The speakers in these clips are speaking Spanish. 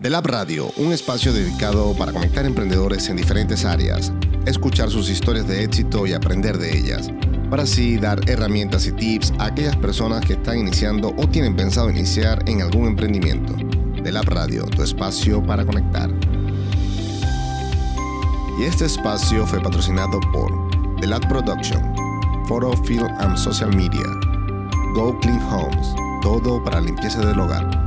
The Lab Radio, un espacio dedicado para conectar emprendedores en diferentes áreas, escuchar sus historias de éxito y aprender de ellas, para así dar herramientas y tips a aquellas personas que están iniciando o tienen pensado iniciar en algún emprendimiento. The Lab Radio, tu espacio para conectar. Y este espacio fue patrocinado por The Lab Production, Photo, Film and Social Media, Go Clean Homes, todo para limpieza del hogar.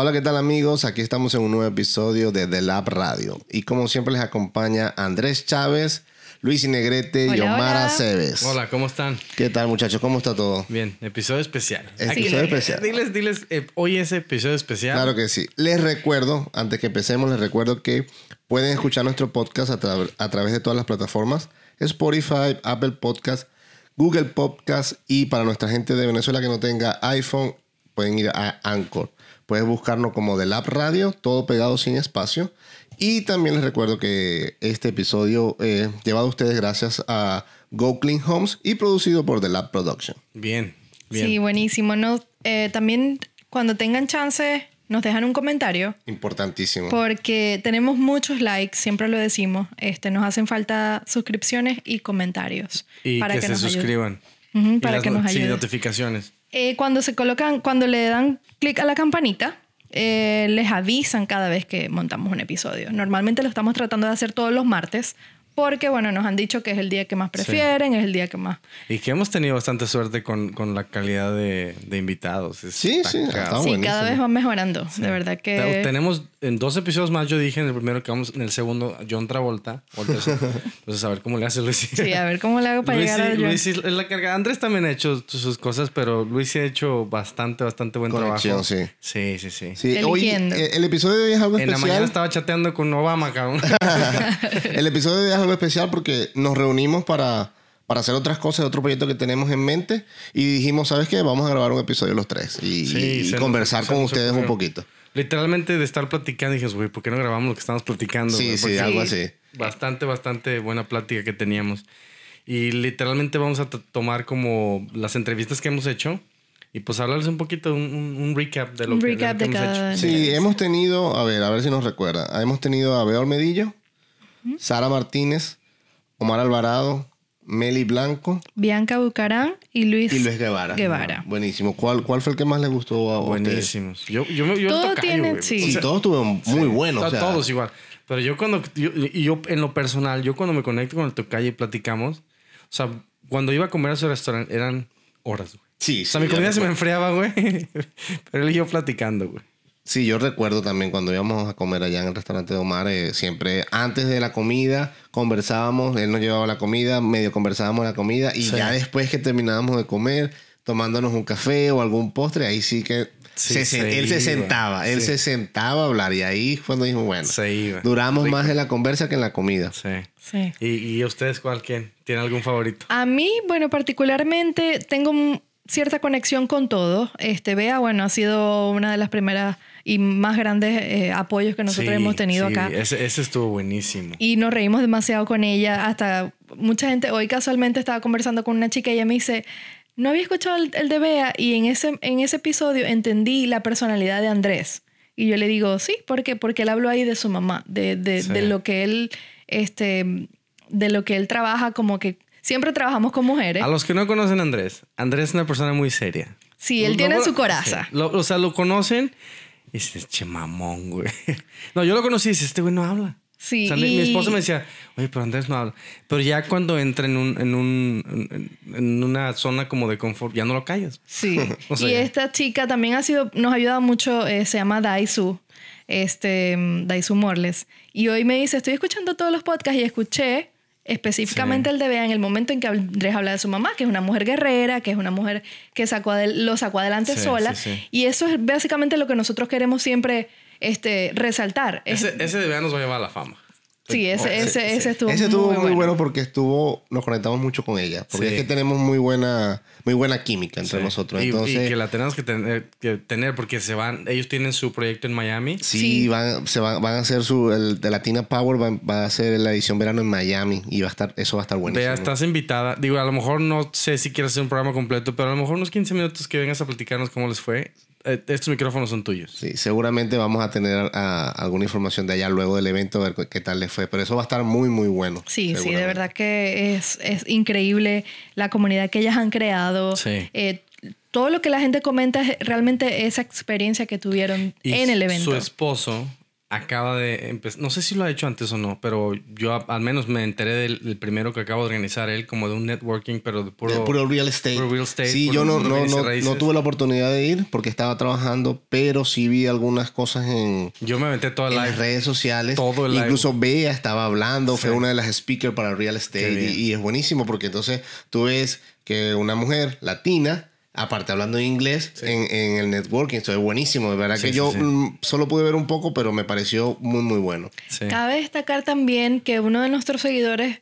Hola, ¿qué tal amigos? Aquí estamos en un nuevo episodio de The Lab Radio. Y como siempre les acompaña Andrés Chávez, Luis Negrete y Hola, Omar hola. Aceves. Hola, ¿cómo están? ¿Qué tal muchachos? ¿Cómo está todo? Bien, episodio especial. Episodio especial. Diles, diles, eh, hoy es episodio especial. Claro que sí. Les recuerdo, antes que empecemos, les recuerdo que pueden escuchar nuestro podcast a, tra- a través de todas las plataformas. Spotify, Apple Podcast, Google Podcast y para nuestra gente de Venezuela que no tenga iPhone, pueden ir a Anchor. Puedes buscarnos como The Lab Radio, todo pegado sin espacio. Y también les recuerdo que este episodio eh, llevado a ustedes gracias a Go Clean Homes y producido por The Lab Production. Bien, bien. Sí, buenísimo. No, eh, también cuando tengan chance nos dejan un comentario Importantísimo. porque tenemos muchos likes, siempre lo decimos. Este, nos hacen falta suscripciones y comentarios y que, se nos suscriban. Ujú, Y para las que no- nos sí, ayuden. notificaciones. Eh, cuando se colocan, cuando le dan clic a la campanita, eh, les avisan cada vez que montamos un episodio. Normalmente lo estamos tratando de hacer todos los martes porque, bueno, nos han dicho que es el día que más prefieren, es el día que más... Y que hemos tenido bastante suerte con, con la calidad de, de invitados. Es Sí, sí, está sí, cada vez va mejorando. De verdad que... Tenemos en dos episodios más, yo dije en el primero que vamos, en el segundo, John Travolta. Volta, Entonces, a ver cómo le hace Luis. Sí, a ver cómo le hago para Luis, llegar a sí, John. Luis sí es la carga. Andrés también ha hecho sus cosas, pero Luis sí ha hecho bastante, bastante buen Conexión, trabajo. sí. Sí, sí, sí. Sí, hoy eh, el episodio de hoy es algo En la especial. mañana estaba chateando con Obama, cabrón. el episodio de hoy es algo especial porque nos reunimos para, para hacer otras cosas, otro proyecto que tenemos en mente y dijimos, ¿sabes qué? Vamos a grabar un episodio los tres y, Sí, y nos- conversar se con ustedes un poquito. Literalmente de estar platicando, dije, güey, ¿por qué no grabamos lo que estamos platicando? Sí, sí, Porque algo así. Bastante, bastante buena plática que teníamos. Y literalmente vamos a tomar como las entrevistas que hemos hecho y pues hablarles un poquito, un, un- un recap de lo Un que, recap lo que de hemos cada- hecho. Sí, hemos tenido, a ver, a ver si nos recuerda. Hemos tenido a Beo Medillo, Sara Martínez, Omar Alvarado, Meli Blanco Bianca Bucarán y Luis, y Luis Guevara. Guevara. Buenísimo. ¿Cuál, ¿Cuál fue el que más les gustó a? Buenísimos. Yo, yo, me- yo el Todo tocayo, tiene- güey. sí. Sí, O sea, todos estuvieron muy buenos. a o sea, todos igual. Pero yo cuando, yo, yo en lo personal, yo cuando me conecto con el tocayo y platicamos, o sea, cuando iba a comer a su restaurante eran horas, güey. Sí, O sea, sí, mi yo comida se me enfriaba, güey. Pero él y yo platicando, güey. Sí, yo recuerdo también cuando íbamos a comer allá en el restaurante de Omar, eh, siempre antes de la comida conversábamos, él nos llevaba la comida, medio conversábamos la comida y Sí. ya después que terminábamos de comer, tomándonos un café o algún postre, ahí sí que Sí, se él se sentaba, él Sí. se sentaba a hablar y ahí fue cuando dijimos, bueno, Se iba. duramos Rico. más en la conversa que en la comida. Sí. Sí. ¿Y, y ustedes cuál quién? ¿Tienen algún favorito? A mí, bueno, particularmente tengo un- cierta conexión con todo. Este, Bea, bueno, ha sido una de las primeras y más grandes eh, apoyos que nosotros Sí, hemos tenido sí, acá. Ese, ese estuvo buenísimo. Y nos reímos demasiado con ella. Hasta mucha gente, hoy casualmente estaba conversando con una chica y ella me dice, no había escuchado el, el de Bea y en ese, en ese episodio entendí la personalidad de Andrés. Y yo le digo, sí, ¿por qué? Porque él habló ahí de su mamá, de, de, Sí. de lo que él, este, de lo que él trabaja, como que siempre trabajamos con mujeres. A los que no conocen a Andrés, Andrés es una persona muy seria. Sí, él Lo- tiene lo- su coraza. sí. Lo- o sea, lo conocen y dices, che mamón, güey. No, yo lo conocí y dices, este güey no habla. Sí, O sea, mi- mi y- esposa me decía, oye, pero Andrés no habla. Pero ya cuando entra en, un, en, un, en, una zona como de confort, ya no lo callas. Sí. O sea, y esta chica también ha sido, nos ha ayudado mucho, eh, se llama Daisu, este, mm, Daisu Morles. Y hoy me dice, estoy escuchando todos los podcasts y escuché específicamente Sí. el de Bea en el momento en que Andrés habla de su mamá, que es una mujer guerrera, que es una mujer que sacó lo sacó adelante Sí, sola. sí. Y eso es básicamente lo que nosotros queremos siempre este, resaltar. Es- Ese, ese de verdad nos va a llevar a la fama. Sí, ese, ese, ese sí. estuvo Ese estuvo muy, bueno. bueno. porque estuvo, nos conectamos mucho con ella, porque Sí. es que tenemos muy buena, muy buena química entre Sí. nosotros. Y, y Entonces, que la tenemos que tener, que tener porque se van, ellos tienen su proyecto en Miami. Sí, Sí. Van, se van, van a hacer su. El de Latina Power va, va a hacer la edición verano en Miami y va a estar, eso va a estar buenísimo. Vea, estás invitada. Digo, a lo mejor no sé si quieres hacer un programa completo, pero a lo mejor unos 15 minutos que vengas a platicarnos cómo les fue. Eh, estos micrófonos son tuyos. Sí, seguramente vamos a tener alguna información de allá luego del evento, a ver qué tal les fue. Pero eso va a estar muy, muy bueno. Sí, sí, de verdad que es, es increíble la comunidad que ellas han creado. Sí. Eh, todo lo que la gente comenta es realmente esa experiencia que tuvieron Y en el evento. Su esposo acaba de empezar, no sé si lo ha hecho antes o no, pero yo al menos me enteré del, del primero que acaba de organizar él, como de un networking, pero de puro... De puro real estate. puro real estate, sí, yo no, no, no, no tuve la oportunidad de ir porque estaba trabajando, pero sí vi algunas cosas en, Yo me aventé toda en la las redes sociales. Todo el live. Incluso Bea estaba hablando, fue una de las speakers para real estate y, y es buenísimo porque entonces tú ves que una mujer latina, aparte hablando inglés, en, en el networking, eso es buenísimo. De verdad Sí, que sí, yo sí. mm, solo pude ver un poco, pero me pareció muy, muy bueno. Sí. Cabe destacar también que uno de nuestros seguidores,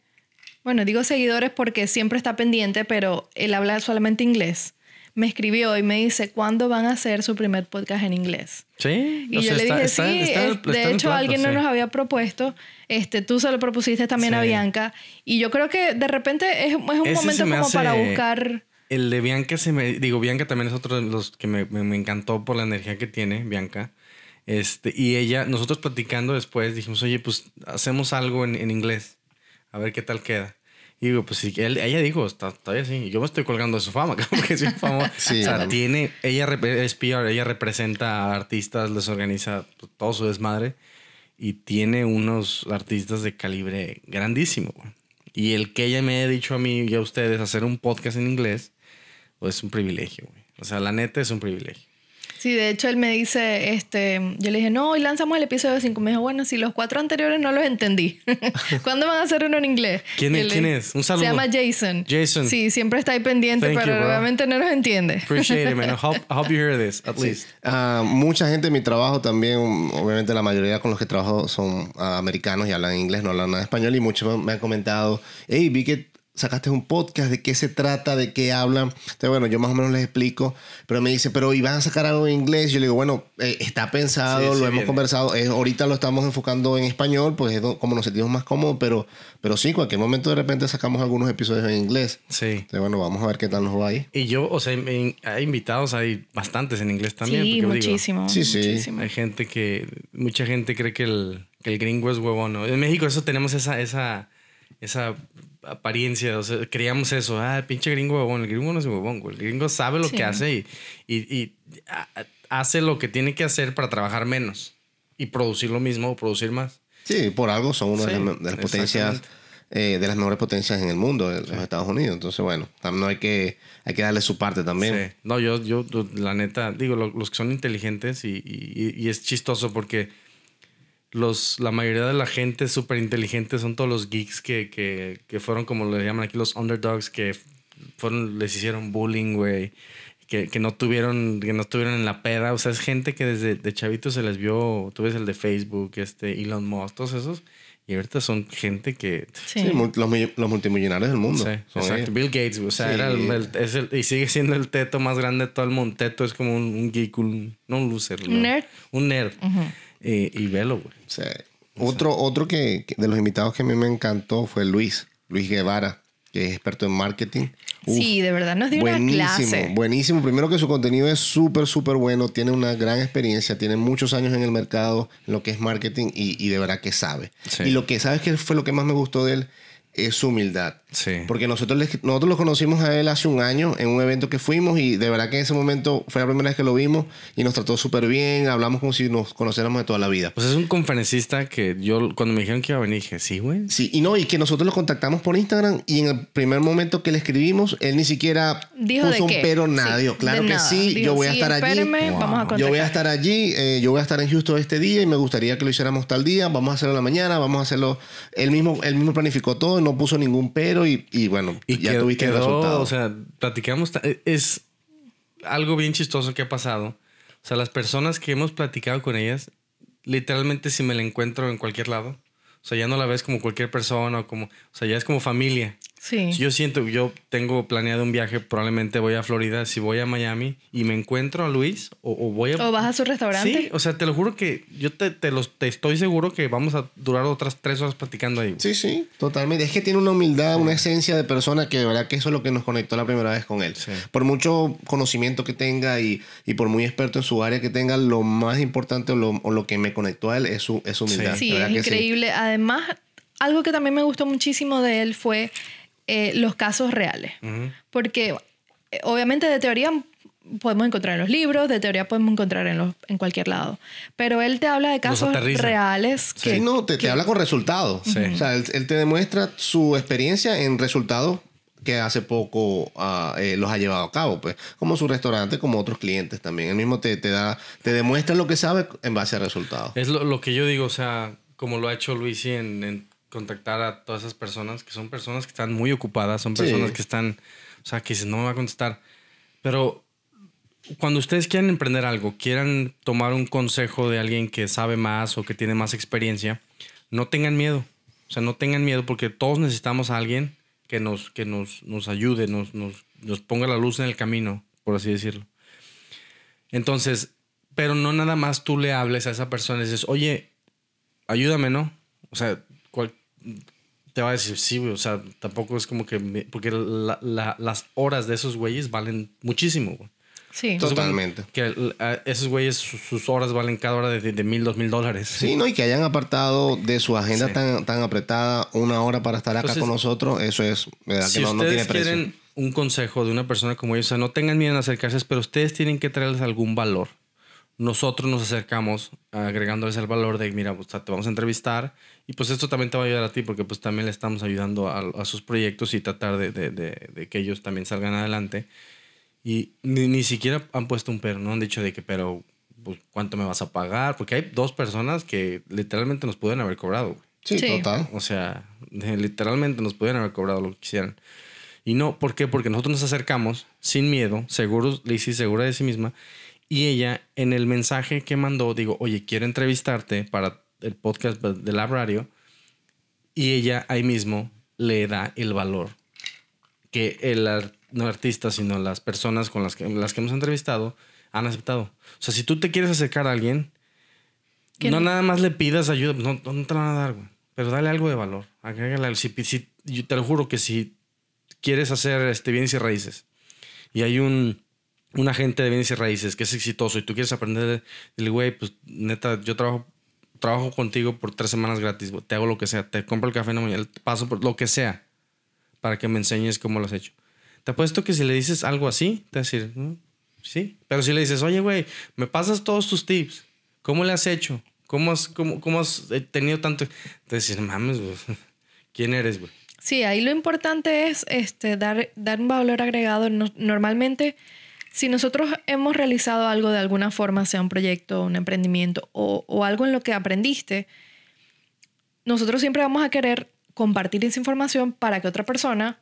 bueno, digo seguidores porque siempre está pendiente, pero él habla solamente inglés. Me escribió y me dice, ¿cuándo van a hacer su primer podcast en inglés? Sí, Y o yo sea, le dije, está- sí, está- es- está de hecho plato, alguien no nos había propuesto, este, tú se lo propusiste también a. Bianca, y yo creo que de repente es, es un Ese momento como para buscar... El de Bianca se me... Digo, Bianca también es otro de los que me, me- me encantó por la energía que tiene, Bianca. Este, y ella, nosotros platicando después, dijimos, oye, pues hacemos algo en, en inglés. A ver qué tal queda. Y digo, pues sí, él- ella dijo, está, bien, sí. Yo me estoy colgando de su fama, porque soy famosa. Sí, o sea, claro. tiene... Ella es PR, ella representa a artistas, les organiza todo su desmadre. Y tiene unos artistas de calibre grandísimo, güey. Y el que ella me haya dicho a mí y a ustedes hacer un podcast en inglés, pues es un privilegio, güey. O sea, la neta es un privilegio. Sí, de hecho él me dice, este, yo le dije, no, hoy lanzamos el episodio 5. Me dijo, bueno, si los cuatro anteriores no los entendí. ¿Cuándo van a hacer uno en inglés? ¿Quién es- le- quién es? Un saludo. Se llama Jason. Jason. Sí, siempre está ahí pendiente, Thank pero obviamente no los entiende. Appreciate it, man. I hope, I hope you hear this, at least. Ah, mucha gente en mi trabajo también, obviamente la mayoría con los que trabajo son ah, americanos y hablan inglés, no hablan nada de español y muchos me han comentado, hey, vi que sacaste un podcast, ¿de qué se trata? ¿De qué hablan? Entonces, bueno, yo más o menos les explico, pero me dice, pero ¿y van a sacar algo en inglés? Yo le digo, bueno, eh, está pensado, Sí, lo sí, hemos viene. conversado, eh, ahorita lo estamos enfocando en español, pues es como nos sentimos más cómodos, pero, pero sí, cualquier momento de repente sacamos algunos episodios en inglés. Sí. Entonces, bueno, vamos a ver qué tal nos va ahí. Y yo, o sea, en- hay invitados, hay bastantes en inglés también. sí, porque digo, muchísimo. Sí, sí. muchísimo. hay gente que, mucha gente cree que el, que el gringo es huevón. En México eso tenemos esa, esa, esa apariencia, o sea, creíamos eso, ah, el pinche gringo huevón, el gringo no es huevón, güey. el gringo sabe lo Sí. que hace y, y, y hace lo que tiene que hacer para trabajar menos y producir lo mismo o producir más. Sí, por algo son una de Sí, las, de las potencias, eh, de las mejores potencias en el mundo, de los Estados Unidos. Entonces, bueno, no hay que, hay que darle su parte también. Sí. No, yo, yo, yo, la neta, digo, lo- los que son inteligentes y, y- y es chistoso porque los, la mayoría de la gente súper inteligente son todos los geeks que, que, que fueron, como le llaman aquí, los underdogs, que fueron, les hicieron bullying, güey. Que, que no tuvieron, que no estuvieron en la peda. O sea, es gente que desde de chavito se les vio, tú ves el de Facebook, este Elon Musk, todos esos. Y ahorita son gente que... Sí. Los, los multimillonarios del mundo. Sí, exacto. ellos. Bill Gates, güey. o sea, Sí. era el, el- es el- y sigue siendo el teto más grande de todo el mundo. Teto es como un, un geek, un, no un loser. Un no. nerd. Un nerd. Eh, y velo, güey. Sí. Otro, otro que, que de los invitados que a mí me encantó fue Luis, Luis Guevara, que es experto en marketing. Uf, Sí, de verdad nos dio una clase. buenísimo. Primero que su contenido es súper, súper bueno, tiene una gran experiencia, tiene muchos años en el mercado, en lo que es marketing y, y de verdad que sabe. Sí. Y lo que sabes que fue lo que más me gustó de él es su humildad. Sí. Porque nosotros, le- nosotros lo conocimos a él hace un año en un evento que fuimos y de verdad que en ese momento fue la primera vez que lo vimos y nos trató súper bien, hablamos como si nos conociéramos de toda la vida. Pues es un conferencista que yo, cuando me dijeron que iba a venir, dije, sí, güey. Sí, y no, y que nosotros lo contactamos por Instagram y en el primer momento que le escribimos, él ni siquiera Dijo puso de un qué. pero Sí, nadie. de claro que nada. sí, Dijo, yo voy a sí, estar allí. vamos a. Yo voy a estar allí, eh, yo voy a estar en Houston este día y me gustaría que lo hiciéramos tal día, vamos a hacerlo en la mañana, vamos a hacerlo. Él mismo, él mismo planificó todo, no puso ningún pero y, y bueno, Y ya qued- tuviste el quedó, resultado. O sea, platicamos. ta- Es algo bien chistoso que ha pasado. O sea, las personas que hemos platicado con ellas, literalmente si me la encuentro en cualquier lado, o sea, ya no la ves como cualquier persona o como, o sea, ya es como familia. Sí. Si yo siento, yo tengo planeado un viaje, probablemente voy a Florida, si voy a Miami y me encuentro a Luis o, o voy a... O vas a su restaurante. Sí, o sea, te lo juro que yo te, te, los, te estoy seguro que vamos a durar otras tres horas platicando ahí. Sí, sí, totalmente. Es que tiene una humildad, una esencia de persona que de verdad que eso es lo que nos conectó la primera vez con él. Sí. Por mucho conocimiento que tenga y, y por muy experto en su área que tenga, lo más importante o lo, o lo que me conectó a él es su, es su humildad. Sí, De es sí. increíble. Además, algo que también me gustó muchísimo de él fue eh, los casos reales. Porque eh, obviamente de teoría podemos encontrar en los libros, de teoría podemos encontrar en, los, en cualquier lado. Pero él te habla de casos reales que... Sí, no, te, te habla con resultados. Sí. O sea, él, él te demuestra su experiencia en resultados que hace poco ah, eh, los ha llevado a cabo, pues, como su restaurante, como otros clientes también. Él mismo te, te da, te demuestra lo que sabe en base a resultados. Es lo, lo que yo digo, o sea, como lo ha hecho Luisi en, en contactar a todas esas personas, que son personas que están muy ocupadas, son Sí. personas que están, o sea, que dicen, no me va a contestar. Pero cuando ustedes quieran emprender algo, quieran tomar un consejo de alguien que sabe más o que tiene más experiencia, no tengan miedo. O sea, no tengan miedo porque todos necesitamos a alguien que nos, que nos, nos ayude, nos, nos, nos ponga la luz en el camino, por así decirlo. Entonces, pero no nada más tú le hables a esa persona y dices, oye, ayúdame, ¿no? O sea, ¿cuál- te va a decir, sí, güey, o sea, tampoco es como que, me- porque la- la- las horas de esos güeyes valen muchísimo, güey. Sí. Entonces, Totalmente. Que a esos güeyes, sus, sus horas valen cada hora de, de mil, dos mil dólares. Sí, ¿no? Y que hayan apartado de su agenda Sí. tan, tan apretada una hora para estar acá Entonces, con nosotros, eso es, ¿verdad? Si que no, no ustedes tiene precio. quieren un consejo de una persona como ellos, o sea, no tengan miedo en acercarse, pero ustedes tienen que traerles algún valor. Nosotros nos acercamos agregándoles el valor de, mira, pues, te vamos a entrevistar y pues esto también te va a ayudar a ti porque pues también le estamos ayudando a, a sus proyectos y tratar de, de- de- de que ellos también salgan adelante. Y ni, ni siquiera han puesto un pero, no han dicho de que, pero, pues, ¿cuánto me vas a pagar? Porque hay dos personas que literalmente nos pueden haber cobrado. güey. Sí, Sí. total. O sea, literalmente nos pudieran haber cobrado lo que quisieran. Y no, ¿por qué? Porque nosotros nos acercamos sin miedo, seguros, Lizzy segura de sí misma. Y ella, en el mensaje que mandó, digo, oye, quiero entrevistarte para el podcast de Lab Radio. Y ella ahí mismo le da el valor que el no artista, sino las personas con las que, las que hemos entrevistado han aceptado. O sea, si tú te quieres acercar a alguien, no no- nada más le pidas ayuda, pues no, no te la van a dar, güey. Pero dale algo de valor. Agrégale algo. Si, si- yo te lo juro que si quieres hacer este, bienes y raíces y hay un, un agente de bienes y raíces que es exitoso y tú quieres aprender, dile, güey, pues neta, yo trabajo, trabajo contigo por tres semanas gratis, te hago lo que sea, te compro el café en la mañana, paso por lo que sea para que me enseñes cómo lo has hecho. Te apuesto que si le dices algo así, te va a decir, "Mm, sí. Pero si le dices, oye, güey, me pasas todos tus tips, ¿cómo le has hecho? ¿Cómo has, cómo, cómo has eh, tenido tanto? Te decir, mames, güey, ¿quién eres, güey? Sí, ahí lo importante es este, dar, dar un valor agregado. No- normalmente, si nosotros hemos realizado algo de alguna forma, sea un proyecto, un emprendimiento o, o algo en lo que aprendiste, nosotros siempre vamos a querer compartir esa información para que otra persona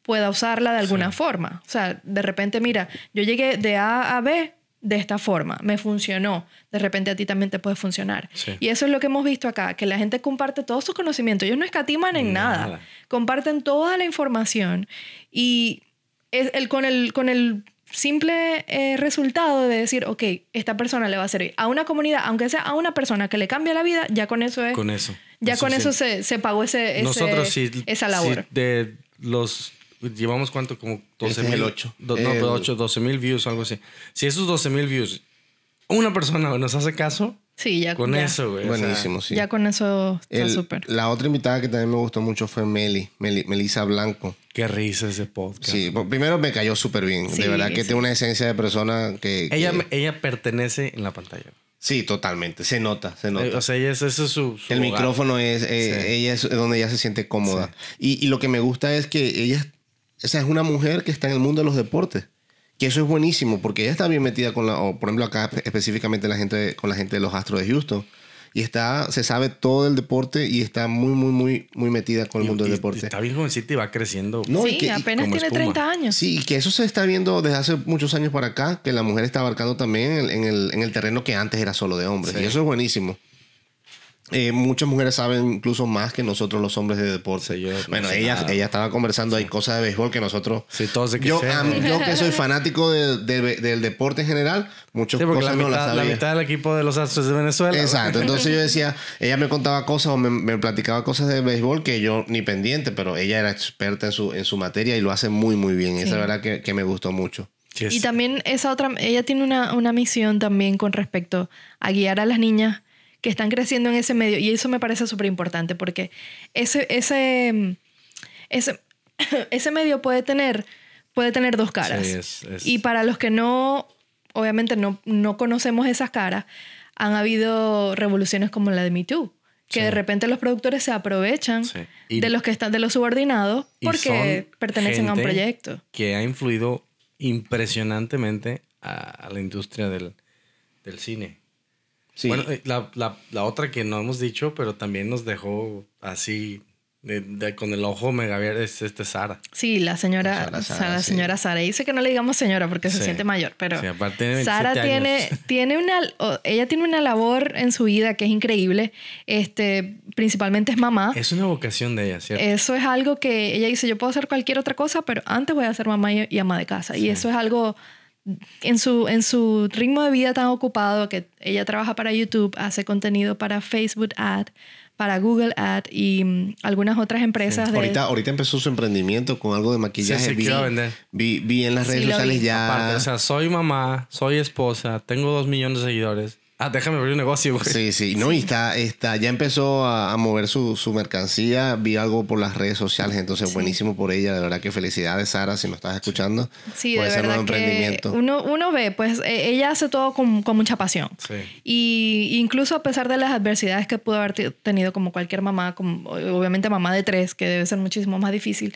pueda usarla de alguna forma. O sea, de repente, mira, yo llegué de A a B de esta forma, me funcionó, de repente a ti también te puede funcionar. Sí. Y eso es lo que hemos visto acá, que la gente comparte todo su conocimiento, ellos no escatiman en nada, Nada. comparten toda la información y es el, con, el, con el simple eh, resultado de decir, ok, esta persona le va a servir a una comunidad, aunque sea a una persona que le cambie la vida, ya con eso es... Con eso. ya con sí. eso se, se pagó ese, ese- Nosotros sí. esa labor. de los. Llevamos cuánto? Como 12 Este es mil. do- no, El- pero 8, 12 mil views, algo así. Si esos 12 mil views, una persona nos hace caso, Sí, ya con ya- eso, güey. o sea, Buenísimo, sí. Ya con eso está súper. la otra invitada que también me gustó mucho fue Meli, Meli- Melissa Blanco. qué risa ese podcast. Sí, pues, primero me cayó súper bien. Sí, de verdad que sí. tiene una esencia de persona que... que- Ella, ella pertenece en la pantalla. Sí, totalmente. Se nota, se nota. Eh, O sea, ella es, ese es su. su el hogar. micrófono es... eh, Sí. Ella es donde ella se siente cómoda. Y, y lo que me gusta es que ella... Esa es una mujer que está en el mundo de los deportes. Que eso es buenísimo porque ella está bien metida con la... O por ejemplo acá específicamente la gente, con la gente de los Astros de Houston. Y está... Se sabe todo el deporte y está muy, muy, muy, muy metida con el Y- mundo del y- deporte. Está bien jovencita y va creciendo. No, y sí, que- y apenas como tiene espuma. 30 años. Sí, y que eso se está viendo desde hace muchos años para acá, que la mujer está abarcando también en, en el, en el terreno que antes era solo de hombres. Sí. Y eso es buenísimo. Eh, muchas mujeres saben incluso más que nosotros los hombres de deporte. Sí, yo no bueno, sé ella, nada. ella estaba conversando ahí cosas de béisbol que nosotros... Sí, todos de que yo, sé, a ¿no? yo que soy fanático de- de- del deporte en general, muchas cosas la no las la mitad del equipo de los Astros de Venezuela. Exacto, entonces yo decía, ella me contaba cosas o me, me platicaba cosas de béisbol que yo ni pendiente, pero ella era experta en su, en su materia y lo hace muy, muy bien. Esa verdad que, que me gustó mucho. Y también esa otra, ella tiene una, una misión también con respecto a guiar a las niñas que están creciendo en ese medio. Y eso me parece súper importante porque ese, ese, ese, ese medio puede tener, puede tener dos caras. Sí, es- es- Y para los que no, obviamente no, no conocemos esas caras, han habido revoluciones como la de Me Too. Que Sí. de repente los productores se aprovechan Sí. Y- de los que están, de los subordinados, porque pertenecen a un proyecto. Que ha influido impresionantemente a, a la industria del, del cine. Sí. Bueno, eh, la, la- la otra que no hemos dicho, pero también nos dejó así de- de- con el ojo mega abierto, es este Sara. Sí, la señora Sara, Sara, Sara, sí. señora Sara. Dice que no le digamos señora porque se Sí. siente mayor, pero Sí, aparte tiene 27 Sara tiene, años. tiene una, o- ella tiene una labor en su vida que es increíble. Este, principalmente es mamá. Es una vocación de ella, ¿cierto? Eso es algo que ella dice, yo puedo hacer cualquier otra cosa, pero antes voy a ser mamá y ama de casa. Y eso es algo en su, en su ritmo de vida tan ocupado que ella trabaja para YouTube, hace contenido para Facebook Ad, para Google Ad y mm, algunas otras empresas de... Ahorita, ahorita empezó su emprendimiento con algo de maquillaje. Sí, sí, vi, vi, vi en las Sí, redes sociales vi. ya. Aparte, o sea, soy mamá, soy esposa, tengo dos millones de seguidores. Ah, déjame abrir un negocio, güey. Sí, sí, no, y está, está, ya empezó a, a mover su, su mercancía, vi algo por las redes sociales, entonces buenísimo por ella, de verdad que felicidades Sara, si nos estás escuchando, Sí, por de ese nuevo verdad que emprendimiento. uno, uno ve, pues eh, ella hace todo con, con mucha pasión. Sí. Y incluso a pesar de las adversidades que pudo haber te- tenido como cualquier mamá, como, obviamente mamá de tres, que debe ser muchísimo más difícil,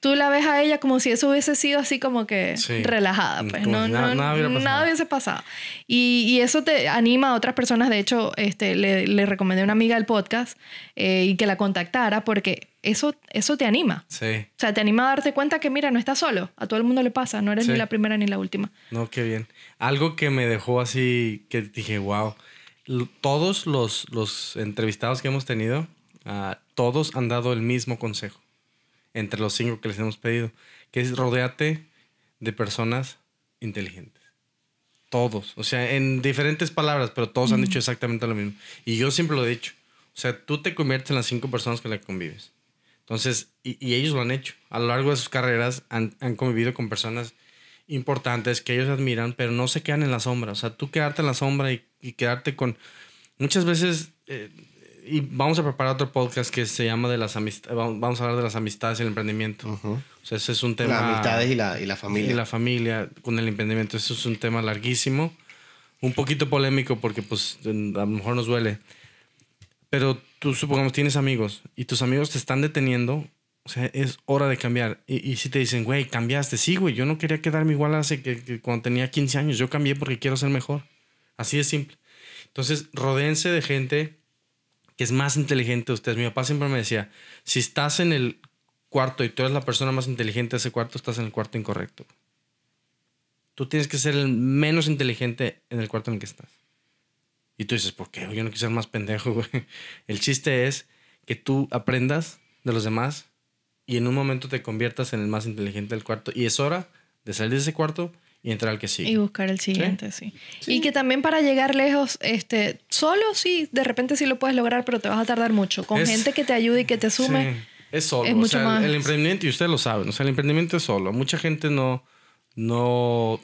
tú la ves a ella como si eso hubiese sido así como que Sí. relajada, pues Como no, nada- no- nada hubiera pasado. nada hubiese pasado. Y, y eso te anima a otras personas, de hecho, este, le, le recomendé a una amiga el podcast eh, y que la contactara porque eso, eso te anima. Sí. O sea, te anima a darte cuenta que, mira, no estás solo. A todo el mundo le pasa. No eres Sí. ni la primera ni la última. No, qué bien. Algo que me dejó así, que dije, wow. Todos los, los entrevistados que hemos tenido, ah, todos han dado el mismo consejo. Entre los cinco que les hemos pedido. Que es rodeate de personas inteligentes. Todos. O sea, en diferentes palabras, pero todos han dicho exactamente lo mismo. Y yo siempre lo he dicho. O sea, tú te conviertes en las cinco personas con las que convives. Entonces, y, y ellos lo han hecho. A lo largo de sus carreras han, han convivido con personas importantes que ellos admiran, pero no se quedan en la sombra. O sea, tú quedarte en la sombra y, y quedarte con... Muchas veces, eh, y vamos a preparar otro podcast que se llama de las amistades, vamos a hablar de las amistades y el emprendimiento. O sea, ese es un tema... Las amistades y la, y la familia. Y la familia con el emprendimiento. Eso es un tema larguísimo. Un poquito polémico porque pues a lo mejor nos duele. Pero tú supongamos tienes amigos y tus amigos te están deteniendo. O sea, es hora de cambiar. Y, y si te dicen, güey, cambiaste. Sí, güey, yo no quería quedarme igual hace que, que cuando tenía 15 años. Yo cambié porque quiero ser mejor. Así de simple. Entonces, rodéense de gente que es más inteligente de ustedes. Mi papá siempre me decía, si estás en el cuarto y tú eres la persona más inteligente de ese cuarto, estás en el cuarto incorrecto. Tú tienes que ser el menos inteligente en el cuarto en el que estás. Y tú dices, ¿por qué? Yo no quiero ser más pendejo, güey. El chiste es que tú aprendas de los demás y en un momento te conviertas en el más inteligente del cuarto. Y es hora de salir de ese cuarto y entrar al que sigue. Y buscar el siguiente, sí. Y que también para llegar lejos, este, solo sí, de repente sí lo puedes lograr, pero te vas a tardar mucho. Con Es- gente que te ayude y que te sume. Sí, es solo. es o mucho sea, el- más- El, emprendimiento, y ustedes lo saben, o sea, el emprendimiento es solo. Mucha gente no, no,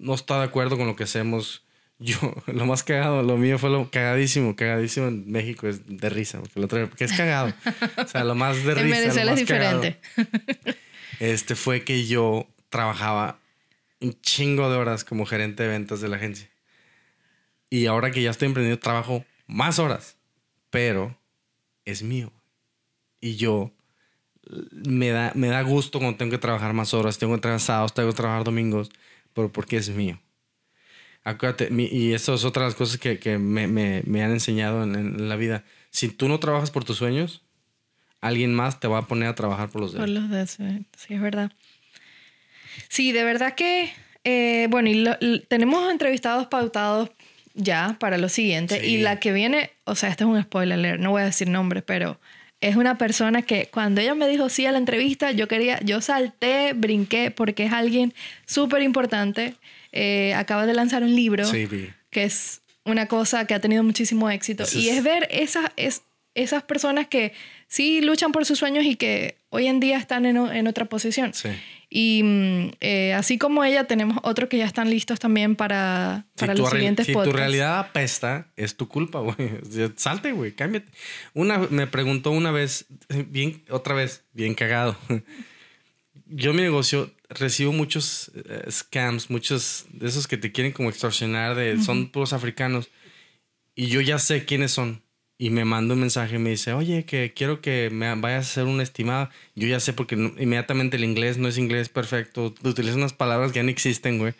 no está de acuerdo con lo que hacemos. Yo, lo más cagado, lo mío fue lo cagadísimo, cagadísimo en México es de risa, porque, lo traigo- porque es cagado. O sea, lo más de risa. en lo Venezuela es cagado, diferente. Este fue que yo trabajaba un chingo de horas como gerente de ventas de la agencia. Y ahora que ya estoy emprendiendo, trabajo más horas, pero es mío. Y yo me da, me da gusto cuando tengo que trabajar más horas, tengo que trabajar sábados, tengo que trabajar domingos, pero porque es mío. Acuérdate, mi- y eso es otra de las cosas que, que me, me- me han enseñado en, en la vida. Si tú no trabajas por tus sueños, alguien más te va a poner a trabajar por los de Por los de sí, es verdad. Sí, de verdad que, eh, bueno, y lo- tenemos entrevistados pautados ya para lo siguiente. Sí. Y la que viene, o sea, este es un spoiler alert, no voy a decir nombre, pero es una persona que cuando ella me dijo sí a la entrevista, yo quería, yo salté, brinqué, porque es alguien súper importante. Eh, acaba de lanzar un libro Sí, que es una cosa que ha tenido muchísimo éxito. Eso y es- es ver esas, es, esas personas que sí luchan por sus sueños y que hoy en día están en, en otra posición. Sí. Y mm, eh, así como ella, tenemos otros que ya están listos también para, Si, para tu, los siguientes si tu podcasts. realidad apesta, es tu culpa, güey. Salte, güey, cámbiate. Una, me preguntó una vez, bien, otra vez, bien cagado. Yo mi negocio recibo muchos eh, scams, muchos de esos que te quieren como extorsionar, de, son puros africanos. Y yo ya sé quiénes son. Y me manda un mensaje y me dice, oye, que quiero que me vayas a hacer un estimado. Yo ya sé porque inmediatamente el inglés no es inglés perfecto. Utilizan unas palabras que ya no existen, güey.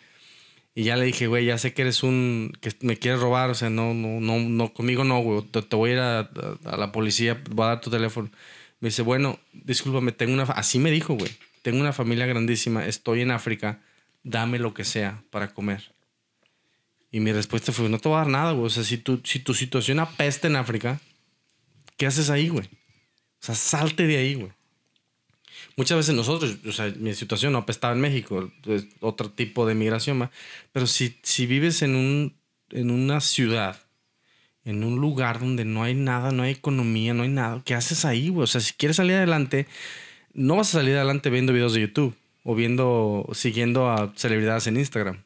Y ya le dije, güey, ya sé que eres un... que me quieres robar, o sea, no, no, no, no conmigo no, güey. Te, te voy a ir a, a- a la policía, voy a dar tu teléfono. Me dice, bueno, discúlpame, tengo una... fa-". Así me dijo, güey. Tengo una familia grandísima, estoy en África, dame lo que sea para comer. Y mi respuesta fue, no te voy a dar nada, güey. O sea, si tu, si tu situación apesta en África, ¿qué haces ahí, güey? O sea, salte de ahí, güey. Muchas veces nosotros, o sea, mi situación no apestaba en México, es otro tipo de migración, ¿va? pero si, si vives en, un, en una ciudad, en un lugar donde no hay nada, no hay economía, no hay nada, ¿qué haces ahí, güey? O sea, si quieres salir adelante, no vas a salir adelante viendo videos de YouTube o viendo, siguiendo a celebridades en Instagram.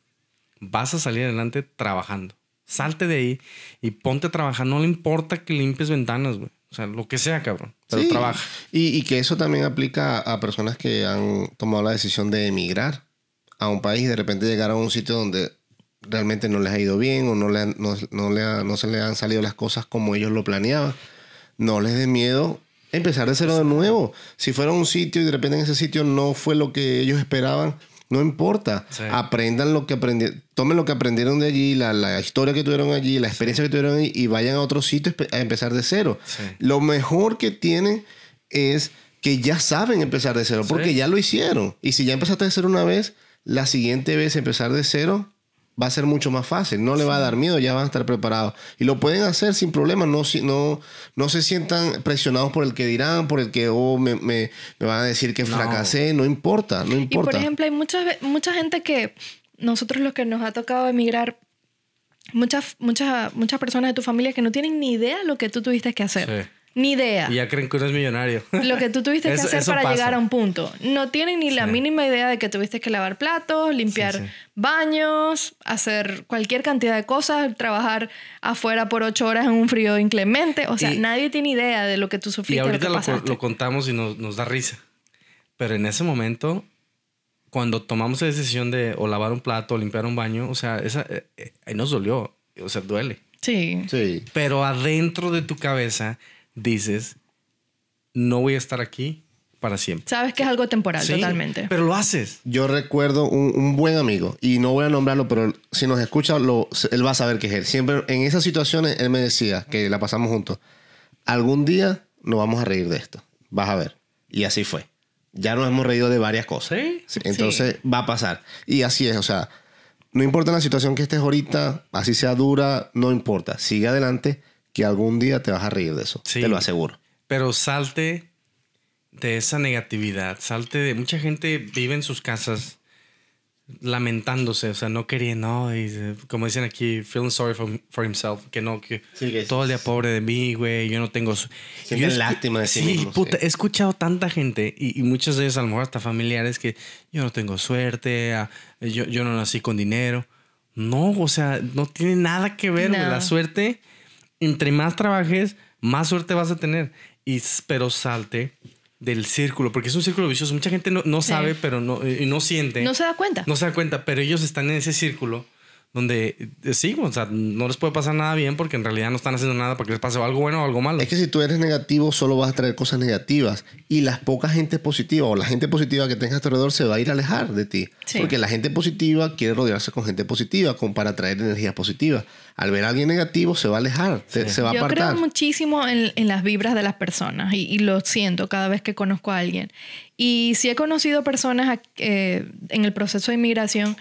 Vas a salir adelante trabajando. Salte de ahí y ponte a trabajar. No le importa que limpies ventanas, güey. O sea, lo que sea, cabrón. Pero Sí, trabaja. Y, y que eso también aplica a personas que han tomado la decisión de emigrar a un país y de repente llegar a un sitio donde realmente no les ha ido bien o no, le han- no, no le ha- no se le han salido las cosas como ellos lo planeaban. No les dé miedo empezar de cero de nuevo. Si fuera un sitio y de repente en ese sitio no fue lo que ellos esperaban, no importa. Sí. Aprendan lo que aprendieron, tomen lo que aprendieron de allí, la, la historia que tuvieron allí, la experiencia que tuvieron allí y vayan a otro sitio a empezar de cero. Sí. Lo mejor que tienen es que ya saben empezar de cero, porque ya lo hicieron. Y si ya empezaste de cero una vez, la siguiente vez empezar de cero va a ser mucho más fácil. No le va a dar miedo, ya van a estar preparados. Y lo pueden hacer sin problema. No, si- no, no se sientan presionados por el que dirán, por el que oh, me, me- me van a decir que No. fracasé. No importa, no Y importa. por ejemplo, hay mucha, mucha gente que nosotros los que nos ha tocado emigrar, muchas, muchas, muchas personas de tu familia que no tienen ni idea lo que tú tuviste que hacer. Sí. Ni idea. Y ya creen que uno es millonario. Lo que tú tuviste que Eso- hacer eso para pasa. llegar a un punto. No tienen ni la Sí. mínima idea de que tuviste que lavar platos, limpiar Sí, sí. baños, hacer cualquier cantidad de cosas, trabajar afuera por ocho horas en un frío inclemente. O sea, Y- nadie tiene idea de lo que tú Y sufriste, lo ahorita que lo, lo contamos y nos, nos da risa. Pero en ese momento, cuando tomamos la decisión de o lavar un plato o limpiar un baño, o sea, esa, eh, eh, ahí nos dolió. O sea, duele. Sí. Sí. Pero adentro de tu cabeza dices, no voy a estar aquí para siempre. Sabes que es algo temporal, Sí, totalmente. Pero lo haces. Yo recuerdo un, un buen amigo, y no voy a nombrarlo, pero si nos escucha, lo, él va a saber que es él. Siempre en esas situaciones, él me decía que la pasamos juntos. Algún día nos vamos a reír de esto. Vas a ver. Y así fue. Ya nos hemos reído de varias cosas. Sí. Sí, Entonces va a pasar. Y así es, o sea, no importa la situación que estés ahorita, así sea dura, no importa. Sigue adelante, que algún día te vas a reír de eso. Sí. Te lo aseguro. Pero salte de esa negatividad. Salte de. Mucha gente vive en sus casas lamentándose, o sea, no queriendo, no, y, como dicen aquí, feeling sorry for, for himself, que no, que Sí, todo el día pobre de mí, güey, yo no tengo... escu- lástima de sí Sí, mismos, puta, sí. he escuchado tanta gente, y, y muchos de ellos a lo mejor hasta familiares, que yo no tengo suerte, ah, yo, yo no nací con dinero. No, o sea, no tiene nada que ver, güey, No. la suerte, entre más trabajes, más suerte vas a tener. Y, pero salte del círculo, porque es un círculo vicioso. Mucha gente no, no Sí. sabe, pero no, y no siente. No se da cuenta. No se da cuenta, pero ellos están en ese círculo donde eh, sí, o sea, no les puede pasar nada bien porque en realidad no están haciendo nada para que les pase algo bueno o algo malo. Es que si tú eres negativo, solo vas a traer cosas negativas. Y las pocas gente positiva o la gente positiva que tengas a tu alrededor se va a ir a alejar de ti. Sí. Porque la gente positiva quiere rodearse con gente positiva con, para traer energías positivas. Al ver a alguien negativo, se va a alejar, se, se va a Yo apartar. creo muchísimo en, en las vibras de las personas y, y lo siento cada vez que conozco a alguien. Y sí he conocido personas eh, en el proceso de inmigración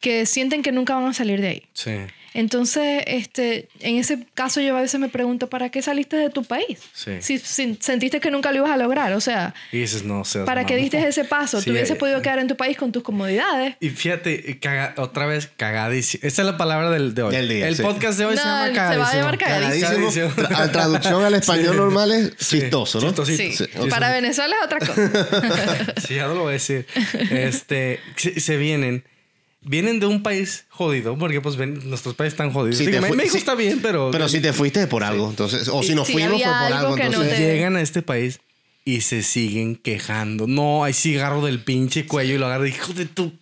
que sienten que nunca van a salir de ahí. Sí. Entonces, este, en ese caso yo a veces me pregunto, ¿para qué saliste de tu país? Sí. Si, si sentiste que nunca lo ibas a lograr, o sea, Y dices, no, seas ¿para qué diste ese paso? Sí, Tú hubieses eh, podido quedar en tu país con tus comodidades. Y fíjate, caga- otra vez cagadísimo. Esa es la palabra del, de hoy. Del día, el sí. podcast de hoy se No, llama se va a cagadísimo. llamar cagadísimo. Cagadísimo. Cagadísimo. Tra- a traducción al español Sí. normal es chistoso, ¿no? chistosito. Sí. Sí, ok. Para Venezuela es otra cosa. Sí, ya no lo voy a decir. Este, se, se vienen. Vienen de un país jodido, porque pues ven, nuestros países están jodidos. Si Digo, México si- está bien, pero... Pero si te fuiste por algo, entonces, o si nos Sí, fuimos fue por algo que no entonces. te- Llegan a este país y se siguen quejando. No, hay cigarro del pinche cuello y lo agarra, hijo de tu...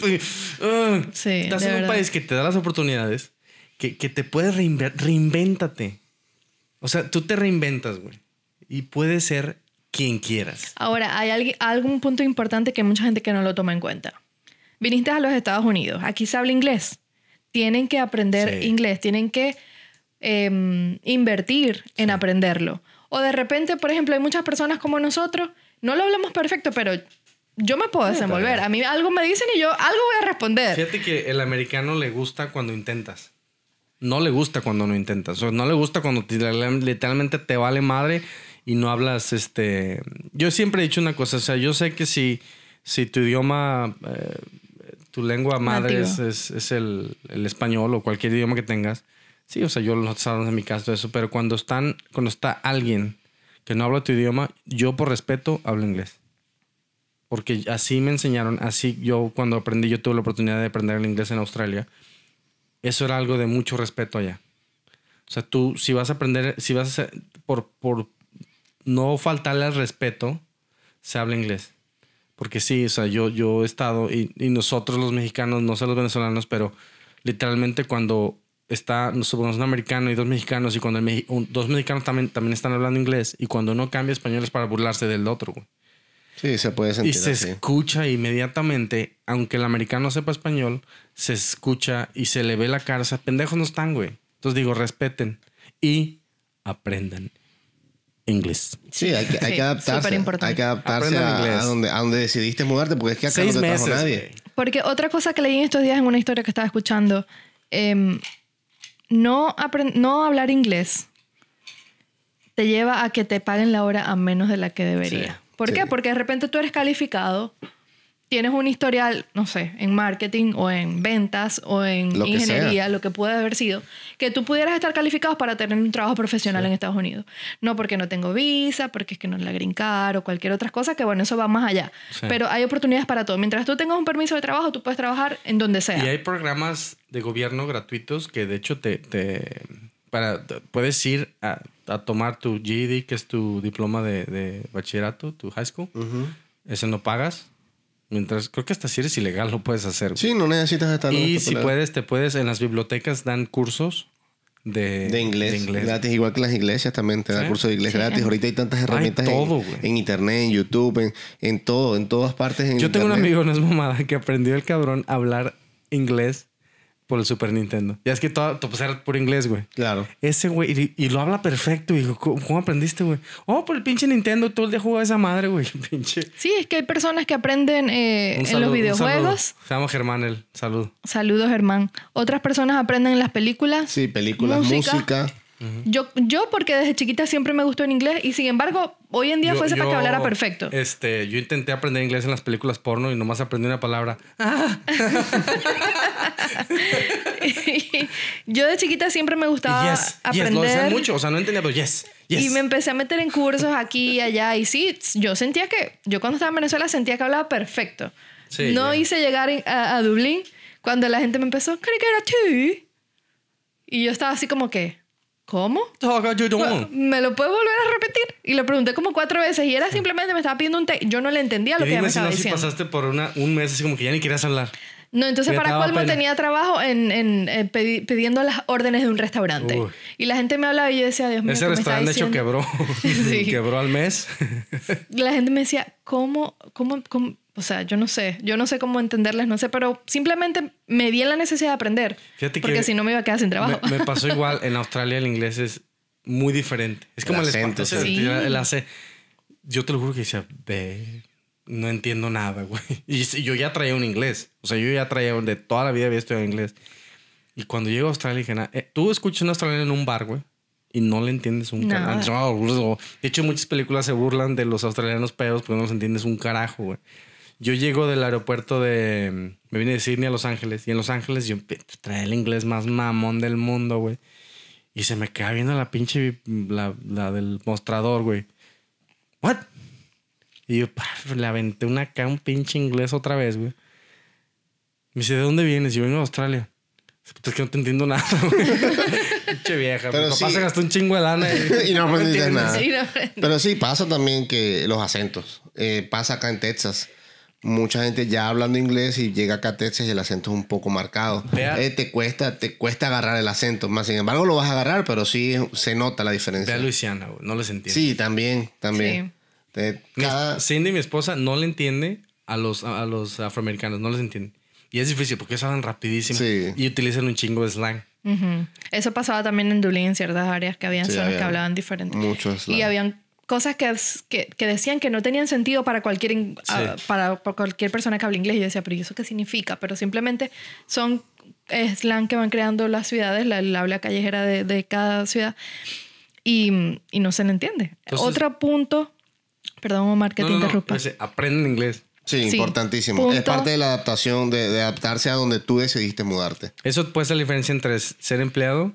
Ah. Sí, Estás de en un verdad. país que te da las oportunidades, que, que te puedes reinve- reinvéntate. O sea, tú te reinventas, güey. Y puedes ser quien quieras. Ahora, hay algún punto importante que hay mucha gente que no lo toma en cuenta. Viniste a los Estados Unidos, aquí se habla inglés. Tienen que aprender Sí. inglés, tienen que em, invertir en aprenderlo. O de repente, por ejemplo, hay muchas personas como nosotros, no lo hablamos perfecto, pero yo me puedo desenvolver. A mí algo me dicen y yo algo voy a responder. Fíjate que el americano le gusta cuando intentas. No le gusta cuando no intentas. O sea, no le gusta cuando te- literalmente te vale madre y no hablas este... Yo siempre he dicho una cosa. O sea, yo sé que si, si tu idioma, eh, tu lengua madre es, es- es el, el español o cualquier idioma que tengas. Sí, o sea, yo lo hablamos en mi caso de eso. Pero cuando, están, cuando está alguien que no habla tu idioma, yo por respeto hablo inglés. Porque así me enseñaron, así yo cuando aprendí, yo tuve la oportunidad de aprender el inglés en Australia. Eso era algo de mucho respeto allá. O sea, tú si vas a aprender, si vas a por, por no faltarle al respeto, se habla inglés. Porque sí, o sea, yo, yo he estado, y, y nosotros los mexicanos, no sé los venezolanos, pero literalmente cuando está, nosotros un americano y dos mexicanos, y cuando el un- dos mexicanos también, también están hablando inglés, y cuando uno cambia español es para burlarse del otro, güey. Sí, se puede Y sentir se así. escucha inmediatamente, aunque el americano sepa español, se escucha y se le ve la cara. O sea, pendejos no están, güey. Entonces digo, respeten y aprendan inglés. Sí, hay que, hay Sí, que adaptarse. Hay que adaptarse a, inglés. a donde, a donde decidiste mudarte, porque es que acá Seis no te trajo nadie. Porque otra cosa que leí en estos días en una historia que estaba escuchando, em, no, no hablar inglés te lleva a que te paguen la hora a menos de la que debería. Sí, ¿Por sí. qué? Porque de repente tú eres calificado, tienes un historial, no sé, en marketing o en ventas o en Lo ingeniería, sea. lo que puede haber sido, que tú pudieras estar calificado para tener un trabajo profesional en Estados Unidos. No porque no tengo visa, porque es que no es la green card o cualquier otra cosa, que bueno, eso va más allá. Sí. Pero hay oportunidades para todo. Mientras tú tengas un permiso de trabajo, tú puedes trabajar en donde sea. Y hay programas de gobierno gratuitos que de hecho te, te para puedes ir a, a tomar tu GED, que es tu diploma de, de bachillerato, tu high school. Ese no pagas. Mientras, creo que hasta si eres ilegal lo puedes hacer. Sí, no necesitas estar en y si puedes, te puedes, en las bibliotecas dan cursos de, De inglés, gratis, igual que las iglesias también te dan Sí. cursos de inglés Sí. gratis. Ahorita hay tantas herramientas en- todo, güey. en, internet, en YouTube, en, en todo, en todas partes. En Yo tengo un internet. amigo, no es mamada, que aprendió el cabrón a hablar inglés por el Super Nintendo. Ya es que todo, todo, pues era puro inglés, güey. Claro. Ese güey, y, y lo habla perfecto. Y digo, ¿cómo, cómo aprendiste, güey? Oh, por el pinche Nintendo, todo el día jugaba esa madre, güey. Pinche. Sí, es que hay personas que aprenden eh, Un en saludo, los videojuegos. saludo. Se llama Germán, el salud. Saludos, Germán. Otras personas aprenden en las películas. Sí, películas, Música. música. Yo, yo, porque desde chiquita siempre me gustó en inglés y sin embargo, hoy en día Yo- fuese para que yo, hablara perfecto. Este, yo intenté aprender inglés en las películas porno y nomás aprendí una palabra. Ah, yo de chiquita siempre me gustaba yes, yes. Lo decían aprender. mucho. O sea, no entendía, pero yes, yes. Y me empecé a meter en cursos aquí y allá. Y sí, yo sentía que, yo cuando estaba en Venezuela sentía que hablaba perfecto. Sí, no ya. hice llegar a, a Dublín cuando la gente me empezó, ¿qué era tú? Y yo estaba así como que, ¿cómo? You doing. ¿Me lo puedes volver a repetir? Y lo pregunté como cuatro veces y era simplemente me estaba pidiendo un té. Yo no le entendía lo que ella me si estaba no, si diciendo. pasaste por una, un mes así como que ya ni querías hablar. No, entonces Ya para colmo tenía trabajo en, en, eh, pedi- pidiendo las órdenes de un restaurante. Uy. Y la gente me hablaba y yo decía, Dios mío, Ese ¿qué me está restaurante de hecho quebró. Sí. quebró al mes. La gente me decía, ¿cómo, cómo, cómo? O sea, yo no sé, yo no sé cómo entenderles, no sé, pero simplemente me di en la necesidad de aprender. Fíjate que porque si no me iba a quedar sin trabajo. Me, me pasó igual. En Australia el inglés es muy diferente. Es El como el, acento, acento. sí. El hace. Yo te lo juro que decía, ve, no entiendo nada, güey. Y yo ya traía un inglés. O sea, yo ya traía un- de toda la vida había estudiado inglés. Y cuando llego a Australia, dije, "Na- eh, tú escuchas un australiano en un bar, güey, y no le entiendes un carajo. De hecho, muchas películas se burlan de los australianos pedos porque no los entiendes un carajo, güey. Yo llego del aeropuerto de... Me vine de Sydney a Los Ángeles. Y en Los Ángeles yo empe- traía el inglés más mamón del mundo, güey. Y se me queda viendo la pinche... La, la del mostrador, güey. ¿What? Y yo paf, le aventé una acá, un pinche inglés otra vez, güey. Me dice, ¿de dónde vienes? Yo vengo de Australia. Puta, es que no te entiendo nada, güey. Pinche vieja. Pero Mi papá sí. se gastó un chingo de lana. Y, Y no aprendiste entiendes. nada. Sí, no. Pero sí, pasa también que los acentos. Eh, pasa acá en Texas. Mucha gente ya hablando inglés y llega acá a Texas y el acento es un poco marcado. Vea- Eh, te, cuesta, te cuesta agarrar el acento. Más sin embargo, lo vas a agarrar, pero sí se nota la Ve diferencia. a Luisiana, güey. No les entiendo. Sí, también, también. Te- Mi- cada- Cindy, mi esposa, no le entiende a los, a los afroamericanos. No les entiende. Y es difícil porque ellos hablan rapidísimo. Sí. Y utilizan un chingo de slang. Ujú. Eso pasaba también en Dublín, en ciertas áreas que habían Sí, zonas que había hablaban diferente. mucho slang. Y habían cosas que, que, que decían que no tenían sentido para cualquier, in- Sí. ah, para, para cualquier persona que habla inglés. Y yo decía, pero ¿y eso qué significa? Pero simplemente son slang que van creando las ciudades, la, el habla callejera de, de cada ciudad. Y, y no se le entiende. Entonces- Otro punto, perdón Omar que No, te no, no. interrumpa. Ese, Aprenden inglés. Sí, Sí. importantísimo. Punto. Es parte de la adaptación, de, de adaptarse a donde tú decidiste mudarte. Eso puede ser la diferencia entre ser empleado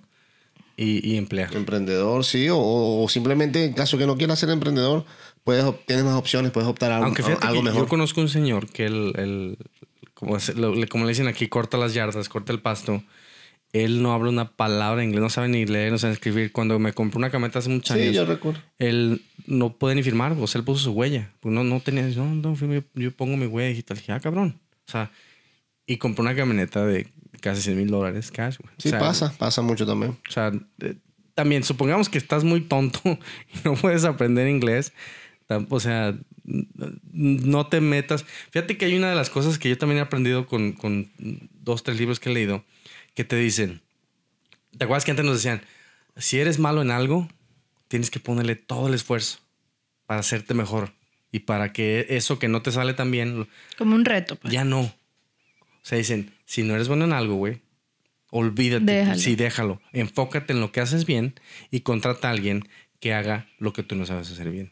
y, y empleado. Emprendedor, sí, o, o simplemente en caso que no quieras ser emprendedor, puedes, tienes más opciones, puedes optar a, algo que mejor. yo conozco un señor que él, él- como, lo- le- como le dicen aquí, corta las yardas, corta el pasto. Él no habla una palabra en inglés, no sabe ni leer, no sabe escribir. Cuando me compró una camioneta hace muchos Sí, años, yo recuerdo. él no puede ni firmar, o sea, él puso su huella. Pues no, no tenía, no, no, yo pongo mi huella digital. Dije, ah, cabrón. O sea, y compró una camioneta de casi 100 mil dólares cash, güey. Sí, O sea, pasa, pasa mucho también. O sea, eh, también supongamos que estás muy tonto y no puedes aprender inglés. O sea, no te metas. Fíjate que hay una de las cosas que yo también he aprendido con, con dos, tres libros que he leído que te dicen. ¿Te acuerdas que antes nos decían, si eres malo en algo, tienes que ponerle todo el esfuerzo para hacerte mejor y para que eso que no te sale tan bien, Como un reto. pues. ya no. O sea, dicen, si no eres bueno en algo, güey, olvídate. Déjalo. Sí, déjalo. Enfócate en lo que haces bien y contrata a alguien que haga lo que tú no sabes hacer bien.